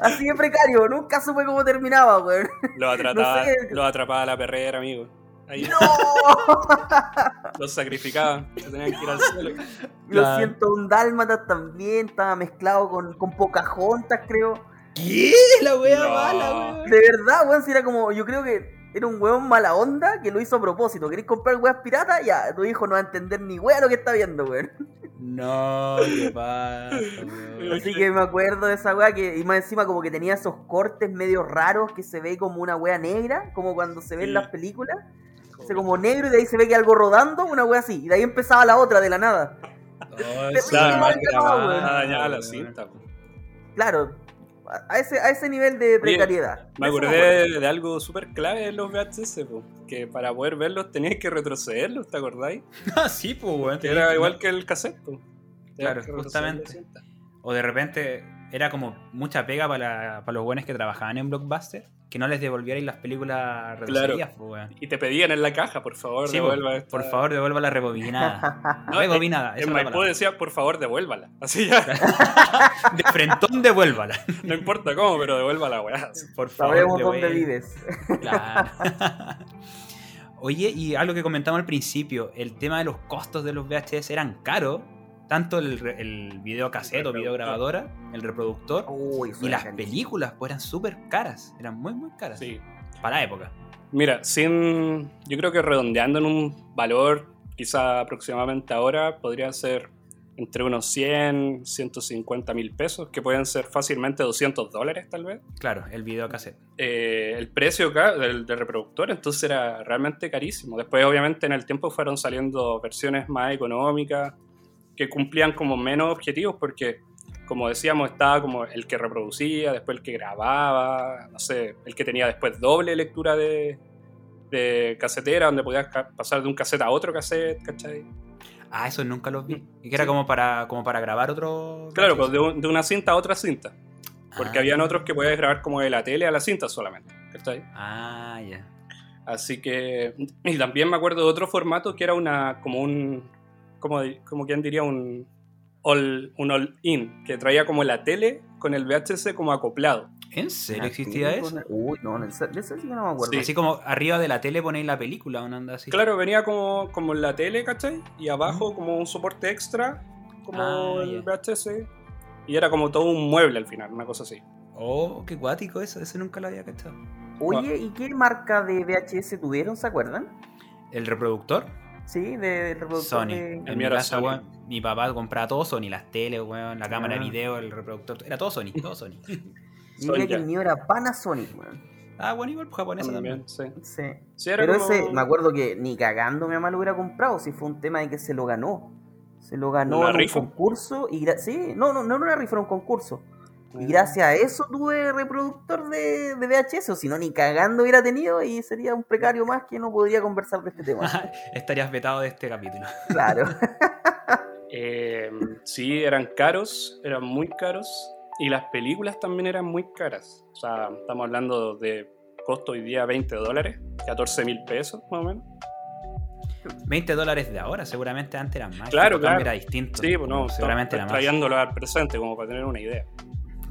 Así de precario, nunca supe cómo terminaba, weón. Lo atrapaba, lo atrapaba la perrera, amigo. Ahí ¡No! <laughs> los sacrificaban, que tenían que ir al cielo. Los Claro. 101 dálmatas también, estaba mezclado con, con Pocahontas, creo. ¿Qué? La wea No. mala, weón. De verdad, weón, si era como, yo creo que era un weón mala onda que lo hizo a propósito. ¿Queréis comprar weas piratas? Ya, tu hijo no va a entender ni wea lo que está viendo, weón. No, ¿qué pasa, weón? Así que me acuerdo de esa wea que, y más encima como que tenía esos cortes medio raros que se ve como una wea negra, como cuando se ven Sí. las películas. Como negro y de ahí se ve que algo rodando, una wea así. Y de ahí empezaba la otra de la nada. Oh, Claro, mal grabada, la cinta. a ese, a ese nivel de precariedad. Me acordé de, de algo súper clave en los VHS, po, que para poder verlos tenías que retrocederlos, ¿te acordáis? <laughs> Ah, sí, pues, era igual que el cassette. po. Claro, justamente. O de repente era como mucha pega para, para los buenos que trabajaban en Blockbuster, que no les devolvierais las películas reducidas, pues. Y te pedían en la caja, por favor, Sí, devuelva por, esta. por favor, devuelva la rebobinada. <laughs> No, rebobinada, En la Maipú decía, por favor, devuélvala. <laughs> Así ya, <laughs> De frentón, devuélvala. no importa cómo, pero devuélvala, weá. Por favor, Sabemos dónde vives. Claro. Oye, y algo que comentamos al principio, el tema de los costos de los VHS eran caros. Tanto el, el video cassette o video grabadora, el reproductor, Uy, y las películas, pues eran súper caras. Eran muy, muy caras. Sí. Para la época. Mira, sin. Yo creo que redondeando en un valor, quizá aproximadamente ahora, podría ser entre unos 100, 150 mil pesos, que pueden ser fácilmente 200 dólares, tal vez. Claro, el video cassette. Eh, el precio del reproductor, entonces era realmente carísimo. Después, obviamente, en el tiempo fueron saliendo versiones más económicas que cumplían como menos objetivos, porque, como decíamos, estaba como el que reproducía, después el que grababa, no sé, el que tenía después doble lectura de, de casetera, donde podías pasar de un cassette a otro cassette, ¿cachai? Ah, eso nunca los vi. Y que era Sí. como para, como para grabar otro. Claro, pues de, un- de una cinta a otra cinta. Porque Ah. habían otros que podías grabar como de la tele a la cinta solamente, ¿cachai? Ah, ya. Así que. Y también me acuerdo de otro formato que era una. como un. Como, como quien diría un. All, un all-in, que traía como la tele con el VHS como acoplado. ¿En serio existía eso? Uy, no, de eso sí que no me acuerdo. Sí. Así como arriba de la tele ponéis la película, una anda así. Claro, venía como, como en la tele, ¿cachai? Y abajo como un soporte extra, como Ah, el. VHS. Y era como todo un mueble al final, una cosa así. Oh, qué guático eso, ese nunca lo había cachado. Oye, ¿y qué marca de VHS tuvieron? ¿Se acuerdan? ¿El reproductor? Sí, de, del reproductor Sony. de- En El mi mío era casa, Sony. weón, mi papá compraba todo Sony, las teles, weón, la cámara de Ah. video, el reproductor, era todo Sony, todo Sony. <laughs> Que el mío era Panasonic, man. ah, bueno, igual pues, japonesa también. También, sí. Sí. Sí, era Pero como- ese, me acuerdo que ni cagando mi mamá lo hubiera comprado, si fue un tema de que se lo ganó. Se lo ganó ¿Una en un rifa? concurso y sí, no, no, no era una rifa, era un concurso. Y gracias a eso tuve reproductor de, de VHS, o si no, ni cagando hubiera tenido y sería un precario más que no podría conversar de este tema. <laughs> Estarías vetado de este capítulo. <laughs> Claro. Eh, sí, eran caros, eran muy caros. Y las películas también eran muy caras. O sea, estamos hablando de costo hoy día 20 dólares, 14 mil pesos más o menos. 20 dólares de ahora, seguramente antes eran más. Claro, claro. Era distinto. Sí, pues no, seguramente era más. trayéndolo al presente como para tener una idea.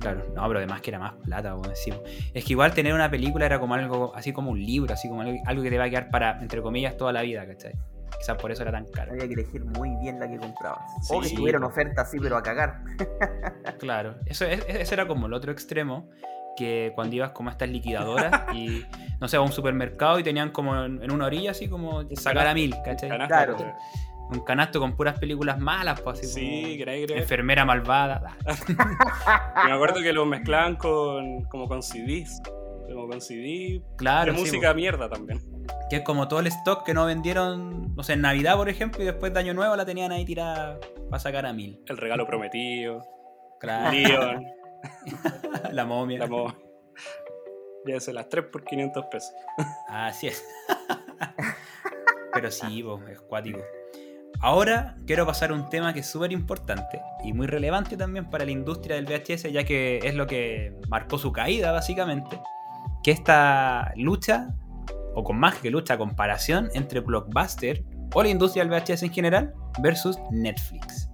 Claro, no, pero además que era más plata, como decimos. Es que igual tener una película era como algo, así como un libro, así como algo, algo que te va a quedar para, entre comillas, toda la vida, ¿cachai? Quizás por eso era tan caro. Había que elegir muy bien la que comprabas. Sí, o que en oferta así, pero a cagar. <laughs> Claro, eso, es- ese era como el otro extremo, que cuando ibas como a estas liquidadoras y, <laughs> no sé, a un supermercado y tenían como en, en una orilla así como sacar a mil, ¿cachai? Claro. Pues, Un canasto con puras películas malas, pues así Sí, como creí, creí. enfermera malvada. <laughs> Me acuerdo que lo mezclaban con, como con CDs. Como con CD Claro, de sí, música po. mierda también. que es como todo el stock que no vendieron, no sé, en Navidad, por ejemplo, y después de Año Nuevo la tenían ahí tirada para sacar a mil. El regalo prometido, Claro, Leon, <laughs> la momia. la mo- Ya sé, las 3 por 500 pesos. Así es. <laughs> Pero sí, po, es cuático. Ahora quiero pasar a un tema que es súper importante y muy relevante también para la industria del VHS, ya que es lo que marcó su caída, básicamente. Que esta lucha, o con más que lucha, comparación entre Blockbuster o la industria del VHS en general versus Netflix.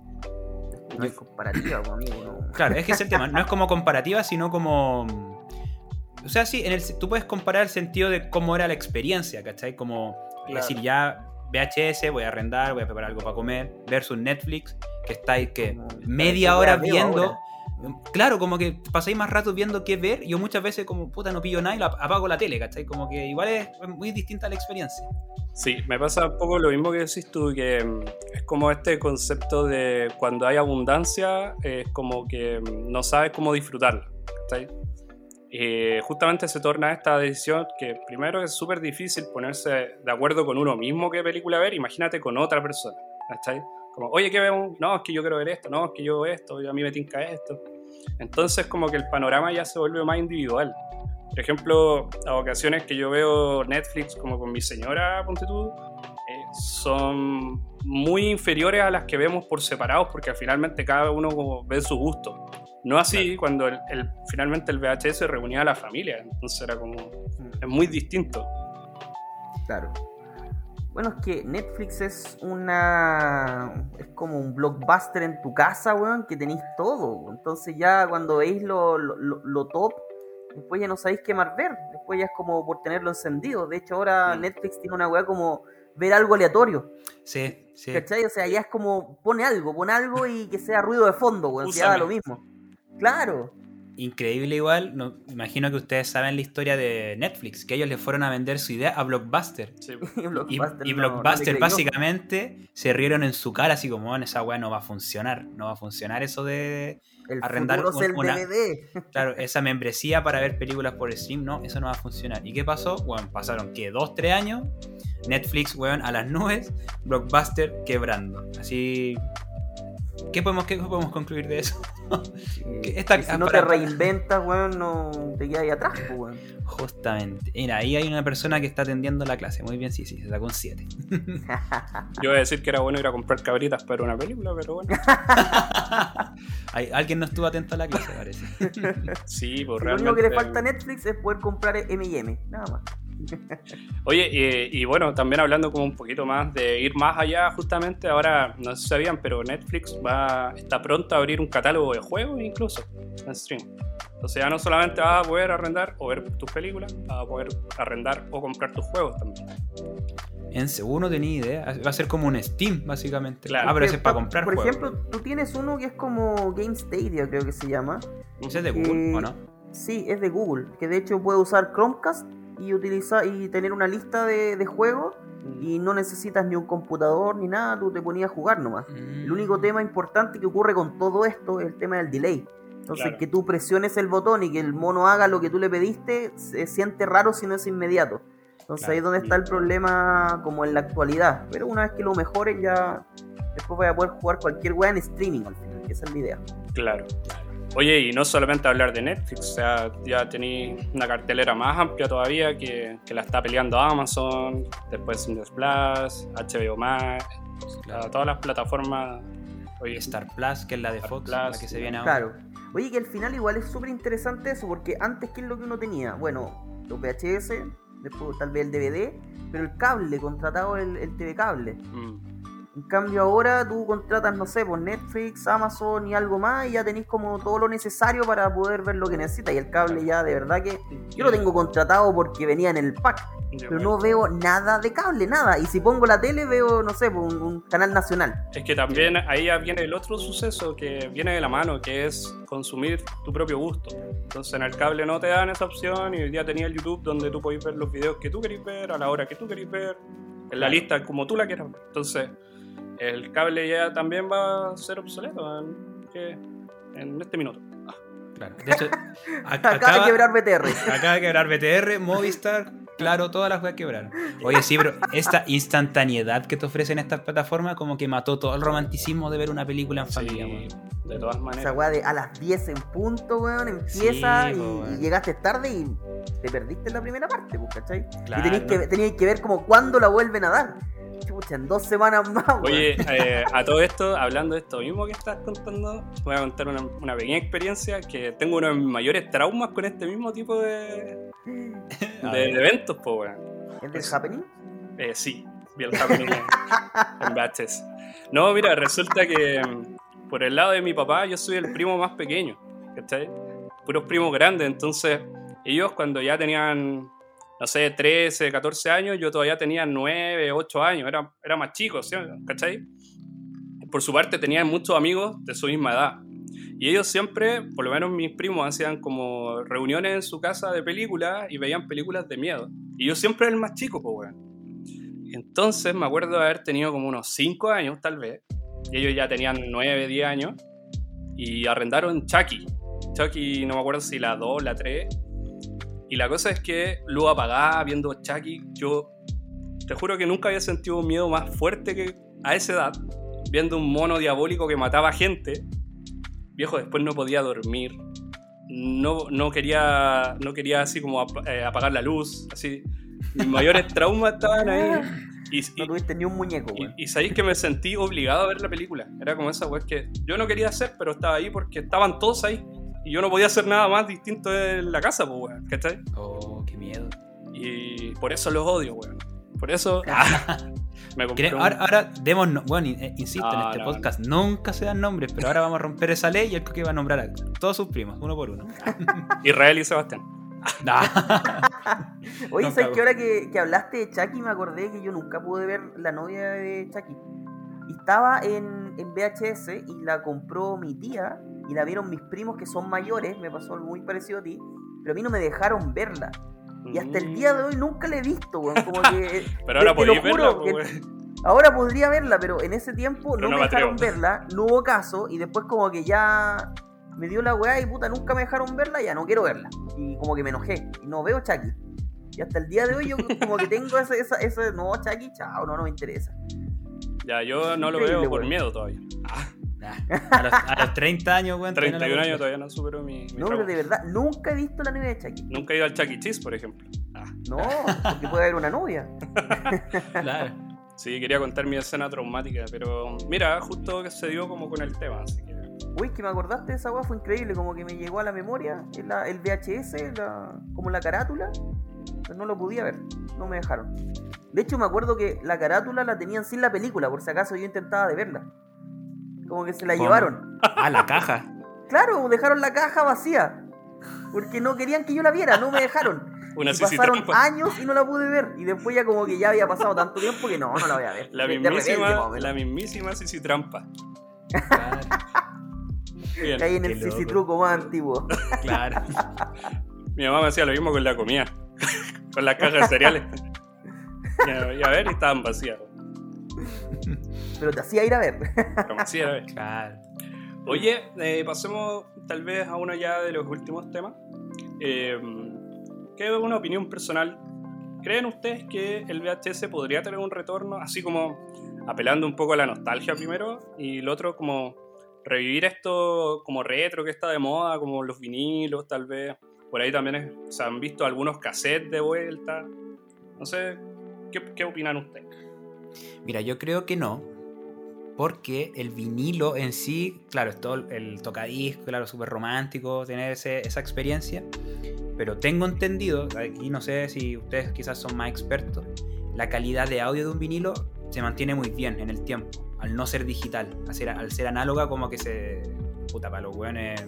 No hay comparativa, pues, amigo. No. Claro, es que es el tema. No es como comparativa, sino como. O sea, sí, en el, tú puedes comparar el sentido de cómo era la experiencia, ¿cachai? Como Claro. decir, ya VHS, voy a arrendar, voy a preparar algo para comer, versus Netflix, que estáis que media claro, hora viendo. hora. Claro, como que pasáis más rato viendo qué ver. Yo muchas veces, como puta, no pillo nada y la- apago la tele, ¿cachai? Como que igual es muy distinta la experiencia. Sí, me pasa un poco lo mismo que decís tú, que mm, es como este concepto de cuando hay abundancia, es como que mm, no sabes cómo disfrutarla. ¿cachai? Y justamente se torna esta decisión que primero es súper difícil ponerse de acuerdo con uno mismo qué película ver, imagínate con otra persona. ¿cachai? Como, oye, ¿qué vemos? No, es que yo quiero ver esto, no, es que yo esto, a mí me tinca esto. Entonces como que el panorama ya se vuelve más individual. Por ejemplo, a ocasiones que yo veo Netflix como con mi señora, ponte eh, son muy inferiores a las que vemos por separados porque finalmente cada uno ve su gusto. No así cuando el, el- finalmente el VHS reunía a la familia, entonces era como... es muy distinto. Claro. Bueno, es que Netflix es una. Es como un blockbuster en tu casa, weón, que tenéis todo. Entonces, ya cuando veis lo, lo, lo- top, después ya no sabéis qué más ver. Después ya es como por tenerlo encendido. De hecho, ahora Mm. Netflix tiene una weá como ver algo aleatorio. Sí, sí. ¿Cachai? O sea, ya es como pone algo, pon algo y que sea ruido de fondo, weón. Si haga lo mismo. Claro. Increíble igual. No, imagino que ustedes saben la historia de Netflix, que ellos le fueron a vender su idea a Blockbuster. Sí. Y <laughs> Y, Blockbuster, y no- no le Blockbuster básicamente se rieron en su cara así como, "Bueno, esa weá no va a funcionar. No va a funcionar eso de... El arrendar es el un- una- DVD. <laughs> Claro, esa membresía para ver películas por stream, no, eso no va a funcionar. ¿Y qué pasó? Bueno, pasaron que dos, tres años, Netflix, weón, a las nubes, Blockbuster quebrando. Así... ¿Qué podemos, qué podemos concluir de eso? <laughs> Esta- si no para- te reinventas, weón, no te quedas ahí atrás, pues, weón. Justamente. Mira, ahí hay una persona que está atendiendo la clase. Muy bien, sí, sí, se sacó un 7. <laughs> Yo iba a decir que era bueno ir a comprar cabritas para una película, pero bueno. <laughs> Hay- Alguien no estuvo atento a la clase, parece. Sí, pues Lo único que realmente... le falta a Netflix es poder comprar M&M, nada más. Oye, y, y bueno, también hablando como un poquito más de ir más allá, justamente, ahora no sé si sabían, pero Netflix va está pronto a abrir un catálogo de juegos incluso en stream. Entonces ya no solamente vas a poder arrendar o ver tus películas, vas a poder arrendar o comprar tus juegos también. En seguro no tenía idea. Va a ser como un Steam, básicamente. Claro. Ah, pero ese es para comprar Por juegos. ejemplo, tú tienes uno que es como Game Stadia, creo que se llama. ¿Ese es de Google eh, o no? Sí, es de Google, que de hecho puede usar Chromecast y utilizar y tener una lista de, de juegos y no necesitas ni un computador ni nada, tú te ponías a jugar nomás. El único tema importante que ocurre con todo esto es el tema del delay. Entonces, Claro. que tú presiones el botón y que el mono haga lo que tú le pediste, se siente raro si no es inmediato. Entonces Claro. ahí es donde está el problema como en la actualidad. Pero una vez que lo mejoren ya después voy a poder jugar cualquier weá en streaming al final, que esa es la idea. Claro. Oye, y no solamente hablar de Netflix, o sea, ya tenéis una cartelera más amplia todavía que, que la está peleando Amazon, después Cindes Plus, HBO Max, Claro. todas las plataformas. Oye, Star Plus, que es la de Star Fox, Plus, la que se viene ahora. Claro. Oye, que al final igual es súper interesante eso, porque antes, ¿qué es lo que uno tenía? Bueno, los VHS, después tal vez el DVD, pero el cable, contratado el, el TV cable. mm, En cambio ahora tú contratas, no sé, por Netflix, Amazon y algo más y ya tenéis como todo lo necesario para poder ver lo que necesitas. Y el cable ya de verdad que yo lo tengo contratado porque venía en el pack, pero no veo nada de cable, nada. Y si pongo la tele veo, no sé, pues, un, un canal nacional. Es que también ahí ya viene el otro suceso que viene de la mano, que es consumir tu propio gusto. Entonces en el cable no te dan esa opción y hoy día tenía el YouTube donde tú podés ver los videos que tú querés ver, a la hora que tú querés ver, en la lista como tú la quieras ver. Entonces el cable ya también va a ser obsoleto en, este minuto. Ah, Claro. De <laughs> hecho, ac- Acaba de quebrar BTR. acaba de quebrar BTR, Movistar, claro, todas las cosas quebraron. Oye, sí, pero esta instantaneidad que te ofrecen estas plataformas como que mató todo el romanticismo de ver una película en familia. weón. de todas Esa maneras. weá de a las 10 en punto, weón, empieza Sí, y, llegaste tarde y te perdiste en la primera parte, pues, ¿cachai? Claro. Y tenéis que, teníais que ver como cuándo la vuelven a dar. En dos semanas más. Oye, eh, a todo esto, hablando de esto mismo que estás contando, voy a contar una, una pequeña experiencia que tengo uno de mis mayores traumas con este mismo tipo de, <laughs> de, eventos, weón. ¿Es del happening? Eh, sí, vi el happening en, en. No, mira, resulta que mm, por el lado de mi papá yo soy el primo más pequeño, ¿cachai? Puros primos grandes, entonces ellos cuando ya tenían, no sé, 13, 14 años, yo todavía tenía 9, 8 años, era, era más chico, ¿sí? ¿cachai? Por su parte tenían muchos amigos de su misma edad. Y ellos siempre, por lo menos mis primos, hacían como reuniones en su casa de películas y veían películas de miedo. Y yo siempre era el más chico, pues, weón. Entonces me acuerdo de haber tenido como unos 5 años, tal vez. Y ellos ya tenían 9, 10 años. Y arrendaron Chucky. Chucky, no me acuerdo si la 2, la 3. Y la cosa es que luego apagada viendo Chucky, yo te juro que nunca había sentido un miedo más fuerte que a esa edad. Viendo un mono diabólico que mataba gente. Viejo, después no podía dormir. No, no, quería, no quería así como ap- eh, apagar la luz. Así. Mis mayores <laughs> traumas estaban ahí. Y, No tuviste ni un muñeco, y, y sabéis que me sentí obligado a ver la película. Era como esa weá que yo no quería hacer, pero estaba ahí porque estaban todos ahí. Y yo no podía hacer nada más distinto en la casa, pues, weón. ¿Cachai? Oh, qué miedo. Y por eso los odio, weón. Por eso <laughs> me compré ¿Quieren- un- Ahora, ahora demos, no- bueno, eh, insisto, en este no, podcast nunca se dan nombres, pero ahora vamos a romper esa ley y el que va a nombrar a todos sus primos, uno por uno. <laughs> Israel y Sebastián. Nah. <laughs> Oye, No, ¿sabes que ahora que, que hablaste de Chucky me acordé que yo nunca pude ver la novia de Chucky? Estaba en, en VHS y la compró mi tía y la vieron mis primos que son mayores, me pasó algo muy parecido a ti, pero a mí no me dejaron verla. Y hasta el día de hoy nunca la he visto, weón. Como que. <laughs> Pero ahora te- te lo podéis verla, pues, que- weón. Ahora podría verla, pero en ese tiempo Pero no, no me me dejaron atrevo. verla, no hubo caso, y después como que ya me dio la weá y puta, nunca me dejaron verla, ya no quiero verla. Y como que me enojé, y no veo Chucky. Y hasta el día de hoy yo <laughs> como que tengo ese, esa, ese no, Chucky, chao, no, no me interesa. Ya, yo no lo Increíble, veo por weón. miedo todavía. Ah, Nah. A, los, a los 30 años, weón. todavía no la 31 años todavía no supero mi, mi No, pero de verdad, nunca he visto la novia de Chucky. Nunca he ido al Chuck E. Cheese, por ejemplo. Ah, No, porque puede haber una novia. <laughs> Claro. sí, quería contar mi escena traumática, pero mira, justo que se dio como con el tema, así que... Uy, que me acordaste de esa weá, fue increíble, como que me llegó a la memoria el, la- el VHS, la- como la carátula, pero no lo podía ver, no me dejaron. De hecho, me acuerdo que la carátula la tenían sin la película, por si acaso yo intentaba de verla. Como que se la ¿Cómo? llevaron. <laughs> Ah, la caja. Claro, dejaron la caja vacía, porque no querían que yo la viera, no me dejaron. <laughs> Una y pasaron trampa. <laughs> años y no la pude ver, y después ya como que ya había pasado tanto tiempo que no, no la voy a ver. La mismísima, la mismísima Sisi Trampa. Claro. Bien. Ahí en el. Sisi truco más antiguo. claro. Mi mamá me hacía lo mismo con la comida, con las cajas de cereales. Y a, ver, y estaban vacías. Pero te hacía ir a ver. Pero me hacía ver. Claro. Oye, eh, pasemos tal vez a uno ya de los últimos temas. Eh, ¿Qué es una opinión personal? ¿Creen ustedes que el VHS podría tener un retorno, así como apelando un poco a la nostalgia primero y lo otro como revivir esto como retro que está de moda, como los vinilos tal vez? Por ahí también es- se han visto algunos cassettes de vuelta. No sé, ¿qué, qué opinan ustedes? Mira, yo creo que no. Porque el vinilo en sí, claro, es todo el tocadisco, claro, súper romántico tener ese- esa experiencia. Pero tengo entendido, aquí no sé si ustedes quizás son más expertos, la calidad de audio de un vinilo se mantiene muy bien en el tiempo, al no ser digital. Al ser, al análoga, como que se. Puta, para los weones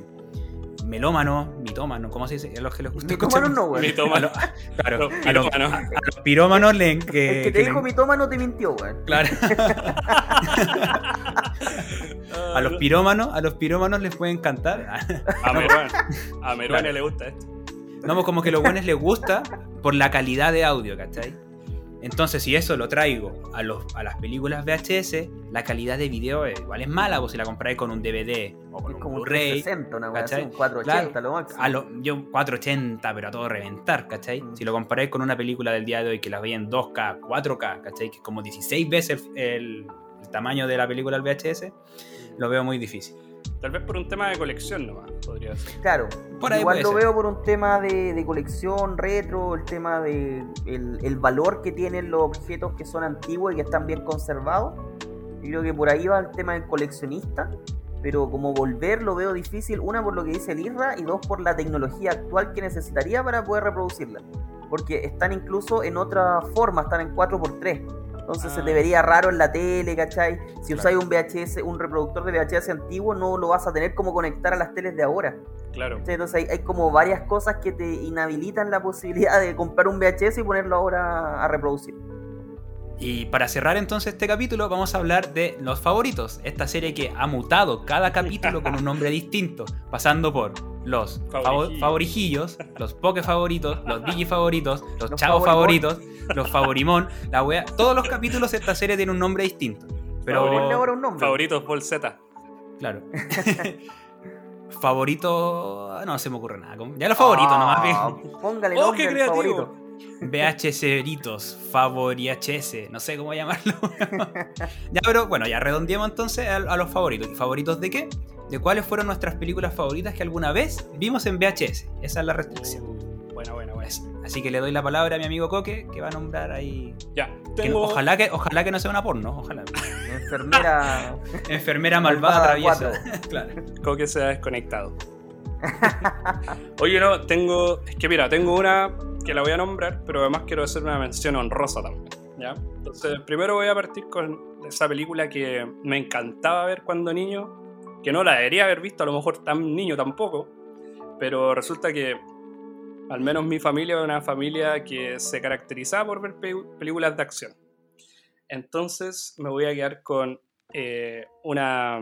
melómanos, mitómanos, ¿cómo se dice? A los que les gusta Mitómano escuchar- no, weón. Mi El toma, Claro, Los a los, pirómanos. a los pirómanos le, que, que te que dijo le- mitómano te mintió, weón. Claro. <laughs> A los pirómanos, a los pirómanos les puede encantar. A <laughs> Meruane, a Meruane Claro. le gusta esto. No, pues como que a los buenos les gusta por la calidad de audio, ¿cachai? Entonces, si eso lo traigo a, los, a las películas VHS, la calidad de video es- igual es mala, pues si la compráis con un DVD o con Es un como un Blu-ray. 360, una weá así, ¿cachai? un 480 Claro, lo máximo. A lo, yo 480, pero a todo reventar, ¿cachai? Mm. Si lo comparáis con una película del día de hoy que la veía en 2K, 4K, ¿cachai? Que es como 16 veces el, el- el tamaño de la película del VHS, lo veo muy difícil. Tal vez por un tema de colección nomás, podría ser. Claro, Por ahí igual puede lo ser. veo por un tema de, de colección retro, el tema de el, el valor que tienen los objetos que son antiguos y que están bien conservados. Yo creo que por ahí va el tema del coleccionista, pero como volver lo veo difícil, una por lo que dice el IRRA y dos por la tecnología actual que necesitaría para poder reproducirla. Porque están incluso en otra forma, están en 4x3, Entonces se Ah. te vería raro en la tele, ¿cachai? Si Claro. usáis un VHS, un reproductor de VHS antiguo, no lo vas a tener como conectar a las teles de ahora. Claro. ¿cachai? Entonces hay, hay como varias cosas que te inhabilitan la posibilidad de comprar un VHS y ponerlo ahora a reproducir. Y para cerrar entonces este capítulo vamos a hablar de los favoritos, esta serie que ha mutado cada capítulo con un nombre distinto, pasando por los favo- Favorijillos. favorijillos, los poke favoritos, los digi favoritos, los, Los chavos favoritos, los favorimón, la wea, todos los capítulos de esta serie tienen un nombre distinto. Pero ahora un nombre. Favoritos Bolseta. claro. <laughs> Favorito, no se me ocurre nada. Ya los favoritos nomás bien. Póngale ¡Oh, nombre qué creativo! favorito. VHS favoriHS, no sé cómo llamarlo. <laughs> ya, pero bueno, ya redondeemos entonces a, a los favoritos. ¿Y favoritos de qué? De cuáles fueron nuestras películas favoritas que alguna vez vimos en VHS. Esa es la restricción. Buena, buena, buena. Pues, así que le doy la palabra a mi amigo Coque, que va a nombrar ahí. Ya, que tengo. ojalá, que, ojalá que no sea una porno, ojalá. <laughs> Enfermera. Enfermera malvada, Malvada traviesa. <laughs> claro. Coque se ha desconectado. <laughs> Oye, no, tengo. Es que mira, tengo una que la voy a nombrar, pero además quiero hacer una mención honrosa también. ¿ya? Entonces, primero voy a partir con esa película que me encantaba ver cuando niño, que no la debería haber visto, a lo mejor tan niño tampoco, pero resulta que al menos mi familia es una familia que se caracterizaba por ver pe- películas de acción. Entonces me voy a quedar con eh, una,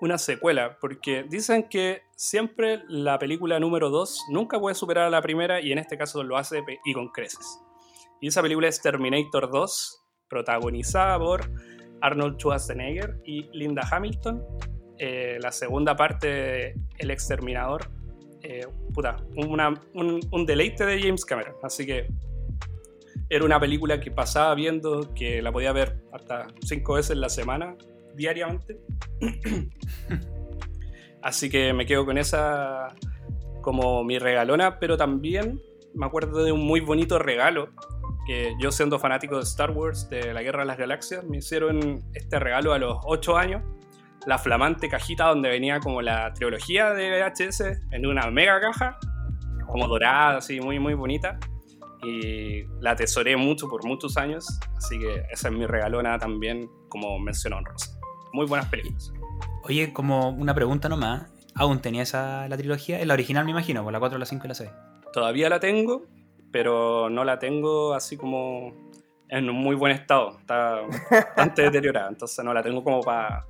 una secuela, porque dicen que siempre la película número 2 nunca puede superar a la primera y en este caso lo hace y con creces. Y esa película es Terminator 2, protagonizada por Arnold Schwarzenegger y Linda Hamilton. Eh, la segunda parte de El Exterminador. eh, puta, una- un, un deleite de James Cameron. Así que era una película que pasaba viendo, que la podía ver hasta cinco veces en la semana, diariamente. Así que me quedo con esa como mi regalona, pero también me acuerdo de un muy bonito regalo que yo siendo fanático de Star Wars, de la Guerra de las Galaxias, me hicieron este regalo a los 8 años, la flamante cajita donde venía como la trilogía de VHS en una mega caja, como dorada, así muy muy bonita. Y la atesoré mucho por muchos años, así que esa es mi regalona también como mención honrosa. Muy buenas películas. Oye, como una pregunta nomás. ¿Aún tenía esa la trilogía? Es la original, me imagino, con la 4, la 5 y la 6. Todavía la tengo, pero no la tengo así como en un muy buen estado. Está bastante <laughs> deteriorada, entonces no la tengo como pa-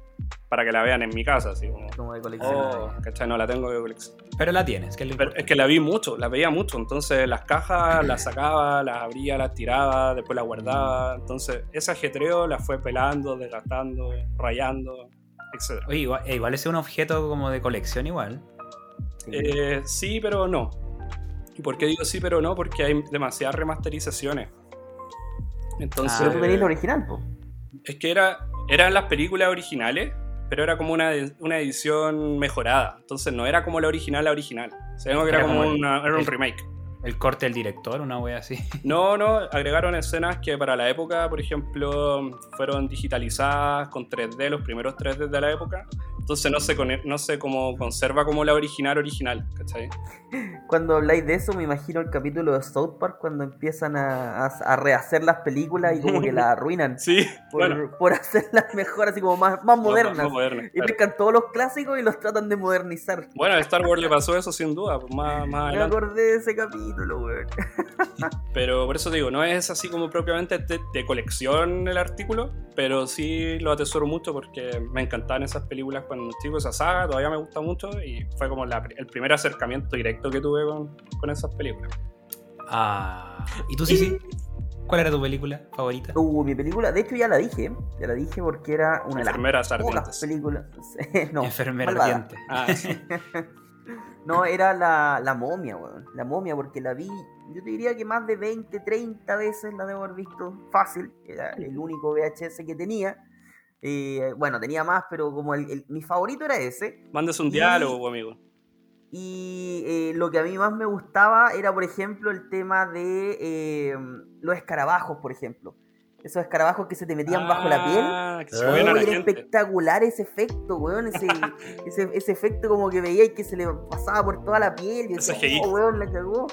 para que la vean en mi casa, así como... Como de colección. Oh, ¿cachai? No la tengo de colección. Pero la tienes, que es lo Pero es que la vi mucho, la veía mucho, entonces las cajas las sacaba, las abría, las tiraba, después las guardaba, entonces ese ajetreo las fue pelando, desgastando, rayando, etc. Oye, igual, eh, igual es un objeto como de colección igual. Eh, sí, pero no. ¿Y por qué digo sí, pero no? Porque hay demasiadas remasterizaciones. Entonces, Pero tú tenés la original, po. es que era, eran las películas originales, pero era como una, una edición mejorada. Entonces no era como la original, la original. O sea, que era, como como una- era un el- remake. El corte del director, una wea así. <laughs> No, no, agregaron escenas que para la época, por ejemplo, fueron digitalizadas con 3D, los primeros 3D de la época. Entonces no se, no se como conserva como la original original, ¿cachai? Cuando habláis de eso, me imagino el capítulo de South Park cuando empiezan a, a- a rehacer las películas y como que las <laughs> arruinan Sí, por, bueno, por hacerlas mejor, así como más, más modernas. más moderna, Y claro. pescan todos los clásicos y los tratan de modernizar. Bueno, a Star Wars le pasó eso sin duda, pues, más, más Me acordé de ese capítulo, weón. <laughs> Pero por eso digo, no es así como propiamente de, de colección el artículo, pero sí lo atesoro mucho porque me encantaban esas películas cuando chico, esa saga, todavía me gusta mucho y fue como la- el primer acercamiento directo que tuve con, con esas películas. Ah. ¿Y tú, sí, sí? ¿Cuál era tu película favorita? Uh, mi película, de hecho ya la dije, ya la dije porque era una de las pocas películas. <laughs> no, Enfermera malvada. ardiente. Ah, <laughs> sí. No, era la, la momia, weón. La momia, porque la vi, yo te diría que más de 20, 30 veces la debo haber visto fácil. Era el único VHS que tenía. Eh, bueno, tenía más, pero como el, el- mi favorito era ese. Mándese un Y- diálogo, amigo. Y eh, lo que a mí más me gustaba era, por ejemplo, el tema de eh, los escarabajos, por ejemplo. Esos escarabajos que se te metían bajo la piel. Ah, que se Ah. comían a Oh, la era gente. espectacular ese efecto, weón. Ese, <laughs> ese, ese efecto como que veía y que se le pasaba por toda la piel. Y Ese decía, oh, weón, la cagó.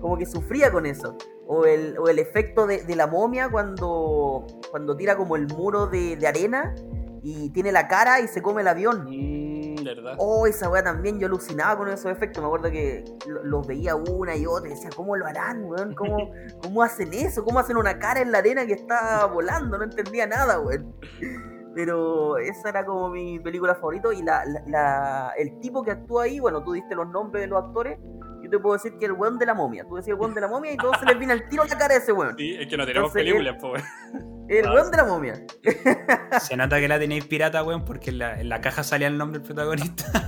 Como que sufría con eso. O el, o el efecto de, de la momia cuando, cuando tira como el muro de, de arena y tiene la cara y se come el avión. Mm, ¿Verdad? Oh, esa weá también, yo alucinaba con esos efectos. Me acuerdo que lo- los veía una y otra y decía, ¿cómo lo harán, weón? ¿Cómo, <laughs> ¿Cómo hacen eso? ¿Cómo hacen una cara en la arena que está volando? No entendía nada, weón. Pero esa era como mi película favorita y la, la- la- el tipo que actúa ahí, bueno, tú diste los nombres de los actores, yo te puedo decir que el weón de la momia. Tú decías el weón de la momia y todos se les viene al tiro la cara de ese weón. Sí, es que no tenemos películas, po, weón. El Ah. weón de la momia. Se nota que la tenéis pirata, weón, porque en la, en la caja salía el nombre del protagonista. <laughs>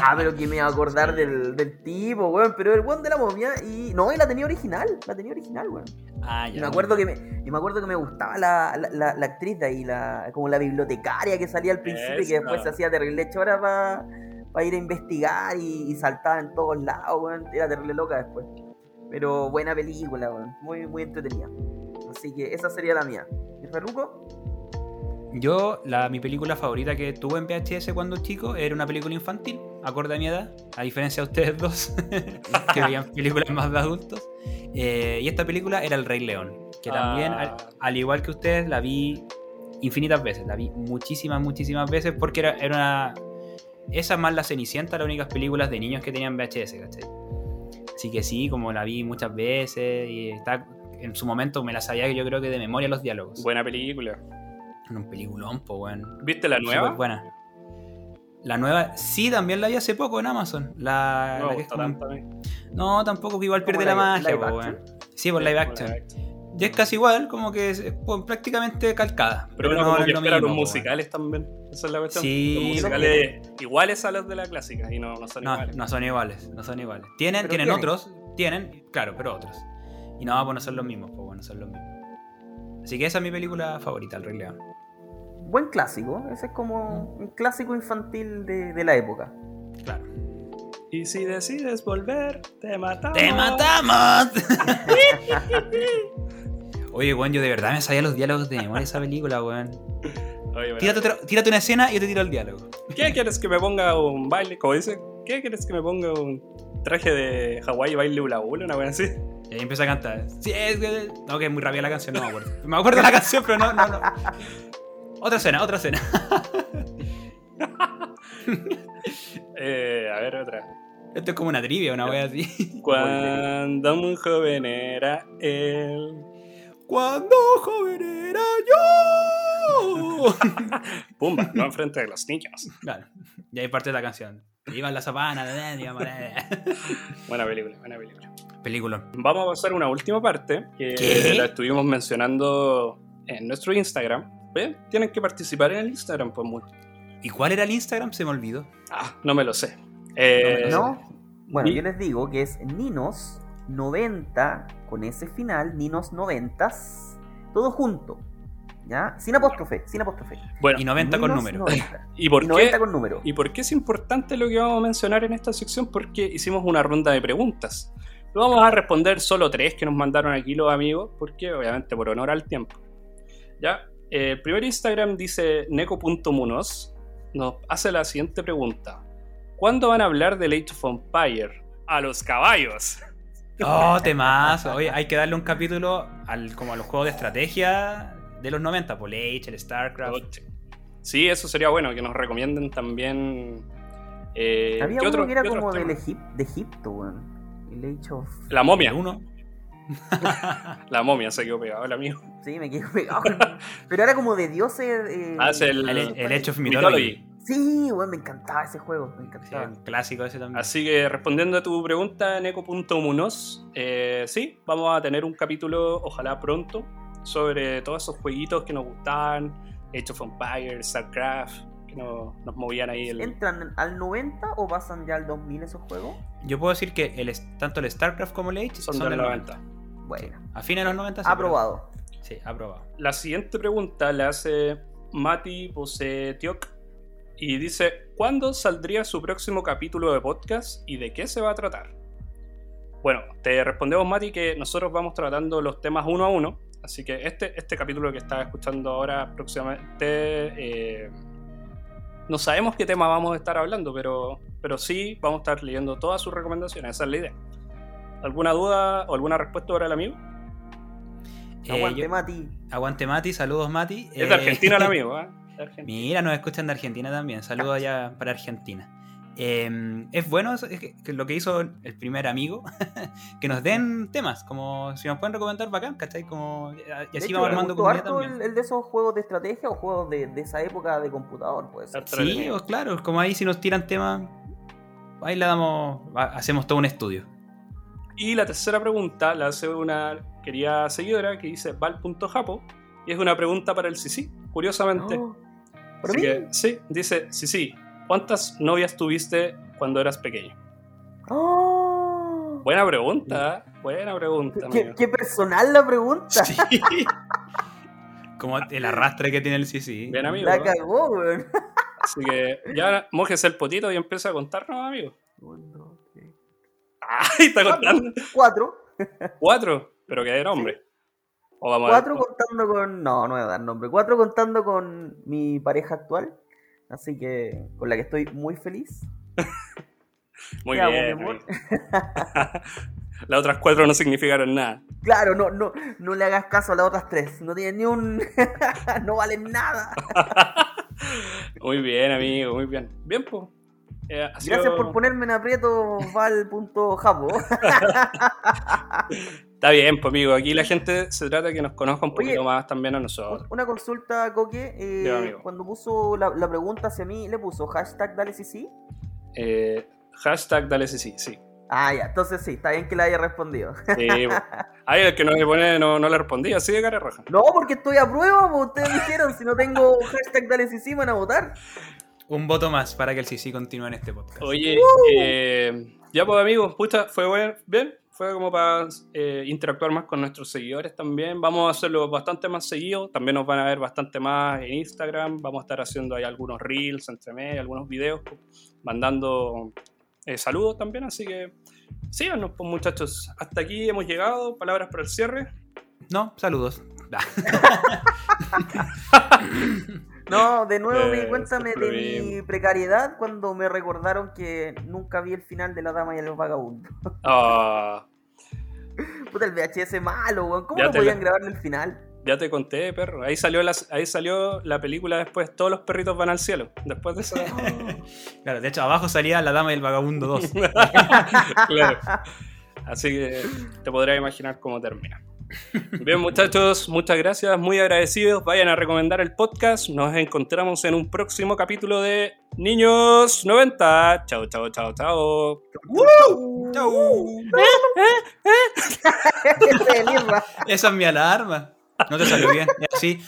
Ah, pero que me iba a acordar del, del tipo, weón. Pero el weón de la momia y. No, y la tenía original. La tenía original, weón. Ah, Y me acuerdo que me, y me acuerdo que me gustaba la, la, la- la actriz de ahí, la, como la bibliotecaria que salía al principio y que después se hacía terrible chora para ir a investigar y, y saltaba en todos lados, weón. Era terrible loca después. Pero buena película, weón. Muy, muy entretenida. Así que esa sería la mía. ¿Y Ferruco? Yo, la, mi película favorita que tuve en VHS cuando chico era una película infantil, acorde a mi edad, a diferencia de ustedes dos, <laughs> que veían películas más de adultos. Eh, y esta película era El Rey León, que también, Ah. al, al igual que ustedes, la vi infinitas veces, la vi muchísimas, muchísimas veces, porque era, era una... Esa más la Cenicienta, las únicas películas de niños que tenían VHS, ¿cachai? Así que sí, como la vi muchas veces y está, en su momento me la sabía yo creo que de memoria los diálogos. Buena película. Un peliculón, po, weón. ¿Viste la nueva? Buena. La nueva, sí, también la vi hace poco en Amazon. La, No la que es como-. No, tampoco que igual ¿Cómo pierde la live- magia, live po, action? weón. Sí, por live action. Y es casi igual, como que es pues, prácticamente calcada. Pero uno no como que lo espera mismo, los musicales también. Esa es la cuestión. Sí, los musicales iguales a los de la clásica y no, no son. No, iguales. no son iguales, no son iguales. Tienen, Pero tienen tienen. otros, tienen, claro, pero otros. Y no, pues no son los mismos, pues bueno, son los mismos. Así que esa es mi película favorita, El Rey León. Buen clásico. Ese es como un clásico infantil de, de la época. Claro. Y si decides volver, te matamos. ¡Te matamos! <laughs> Oye, weón, yo de verdad me sabía los diálogos de memoria de esa película, weón. Oye, bueno, Tírate, otro- tírate una escena y yo te tiro el diálogo. ¿Qué quieres que me ponga un baile? Como dice, ¿qué quieres que me ponga un traje de Hawái y baile hula hula? Una wea así. Y ahí empieza a cantar. Sí, es que... No, que es muy rápida la canción, no me acuerdo. Me acuerdo de la canción, pero no, no, no. Otra escena, otra escena. <laughs> Eh, a ver, otra. Esto es como una trivia, una wea así. Cuando muy joven era él. Cuando joven era yo. <laughs> Pumba, no enfrente de los niños. Claro. Y ahí parte la canción. Iba en la sabana, digamos, <laughs> Buena película, buena película. Película. Vamos a pasar a una última parte que ¿Qué? la estuvimos mencionando en nuestro Instagram. ¿Ve? Tienen que participar en el Instagram, pues muy. ¿Y cuál era el Instagram? Se me olvidó. Ah, no me lo sé. Eh, ¿No? Bueno, y- yo les digo que es Ninos90 con ese final, Ninos90, todo junto. ¿Ya? Sin apóstrofe, sin apóstrofe. Bueno, Y 90 con Ninos número. 90. <laughs> ¿y por Y qué? 90 con número. ¿Y por qué es importante lo que vamos a mencionar en esta sección? Porque hicimos una ronda de preguntas. Lo vamos a responder solo tres que nos mandaron aquí los amigos, porque obviamente por honor al tiempo. Ya, Eh, el primer Instagram dice neco.munos, nos hace la siguiente pregunta. ¿Cuándo van a hablar del Age of Empire? A los caballos. Oh, <laughs> temazo. Oye, hay que darle un capítulo al, como a los juegos de estrategia de los 90, por Age, el StarCraft. Sí, eso sería bueno, que nos recomienden también... eh, Había ¿qué uno otro- que era como del? Egip- de Egipto, weón. El Age of... La momia. Uno. <laughs> La momia se quedó pegado, el amigo. Sí, me quedé pegado. <laughs> Pero era como de dioses... eh, Ah, es el- El, el Age of Mythology. Mythology. Sí, weón, me encantaba ese juego, me Sí, encantaba. un clásico ese también. Así que respondiendo a tu pregunta, Neko.munos, eh, sí, vamos a tener un capítulo, ojalá pronto, sobre todos esos jueguitos que nos gustaban, Age of Empires, StarCraft, que nos, nos movían ahí el... ¿Entran al 90 o pasan ya al 2000 esos juegos? Yo puedo decir que el, tanto el StarCraft como el Age Son, son, del del 90. 90. Bueno, A fines de los 90 sí, pero- aprobado. Sí, aprobado. La siguiente pregunta la hace Mati Posetiok y dice, ¿cuándo saldría su próximo capítulo de podcast y de qué se va a tratar? Bueno, te respondemos Mati que nosotros vamos tratando los temas uno a uno Así que este, este capítulo que estás escuchando ahora próximamente, eh, no sabemos qué tema vamos a estar hablando, pero, pero sí vamos a estar leyendo todas sus recomendaciones, esa es la idea. ¿Alguna duda o alguna respuesta para el amigo? Eh, Aguante, yo- Mati. Aguante Mati, saludos Mati. Es Eh, de Argentina el amigo, ¿eh? De Argentina. Mira, nos escuchan de Argentina también. Saludos allá para Argentina. Eh, es bueno eso, es que, que lo que hizo el primer amigo, <laughs> que nos den temas, como si nos pueden recomendar bacán, ¿cachai? Como, y De así vamos armando comunidad harto también. el, el de esos juegos de estrategia o juegos de, de esa época de computador, pues. Sí, pues, claro, como ahí si nos tiran temas, ahí le damos, ha- hacemos todo un estudio. Y la tercera pregunta la hace una querida seguidora que dice val.japo y es una pregunta para el Sisi, curiosamente. Oh, ¿Para Así mí? que, sí, dice Sisi, ¿cuántas novias tuviste cuando eras pequeño? Oh. Buena pregunta, ¿eh? buena pregunta. ¿Qué, amigo. qué personal la pregunta. Sí. <laughs> como el arrastre que tiene el CC. Bien, amigo. La cagó, weón. Así que ya mojese el potito y empieza a contarnos, amigo. Uno, tres, ¡Ay, está contando! Cuatro. Cuatro, pero que era hombre. O vamos Cuatro a ver. contando con. No, no voy a dar nombre. Cuatro contando con mi pareja actual. Así que. Con la que estoy muy feliz. <laughs> Muy amo, bien. <laughs> Las otras cuatro no significaron nada. Claro, no, no, no le hagas caso a las otras tres. No tienen ni un. <laughs> no valen nada. Muy bien, amigo, muy bien. Bien, pues. Eh, sido- Gracias por ponerme en aprieto, val.japo. Está bien, pues, amigo. Aquí la gente se trata de que nos conozca un Oye, poquito más también a nosotros. Una consulta, Coque. eh, cuando puso la, la pregunta hacia mí, ¿le puso hashtag dale si sí? Eh, hashtag dale sí, sí, sí. Ah, ya, entonces sí, está bien que le haya respondido. Sí, <laughs> pues. Ay, el que no le pone no, no le respondía, así de cara roja. No, porque estoy a prueba, pues ustedes dijeron, si no tengo hashtag dale si sí, me van a votar. Un voto más para que el CC continúe en este podcast. Oye, eh, ya pues amigos, pucha, fue buen- bien, fue como para eh, interactuar más con nuestros seguidores también. Vamos a hacerlo bastante más seguido, también nos van a ver bastante más en Instagram, vamos a estar haciendo ahí algunos reels entre medio, algunos videos, mandando eh, saludos también, así que síganos pues muchachos. Hasta aquí hemos llegado, palabras para el cierre. No, saludos. <laughs> No, de nuevo me di Eh, cuenta me- siempre de mi precariedad cuando me recordaron que nunca vi el final de La Dama y el Vagabundo. Ah, <laughs> Puta, el VHS malo, weón. ¿Cómo Ya no podían grabar en el final? ya te conté, perro. Ahí salió, la, ahí salió la película después, todos los perritos van al cielo. Después de eso... <laughs> Claro, de hecho, abajo salía La Dama y el Vagabundo 2. <laughs> claro. Así que te podrás imaginar cómo termina. Bien, muchachos, muchas gracias, muy agradecidos. Vayan a recomendar el podcast. Nos encontramos en un próximo capítulo de Niños 90. Chao, chao, chao, chao. Irra. <laughs> Esa es mi alarma. No te salió bien. Y así.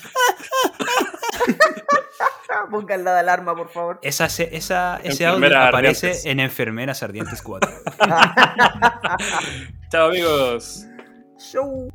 Pongan la de alarma, por favor. Esa, esa, ese audio aparece Ardientes. en Enfermeras Ardientes 4. <laughs> Chao, amigos. 收。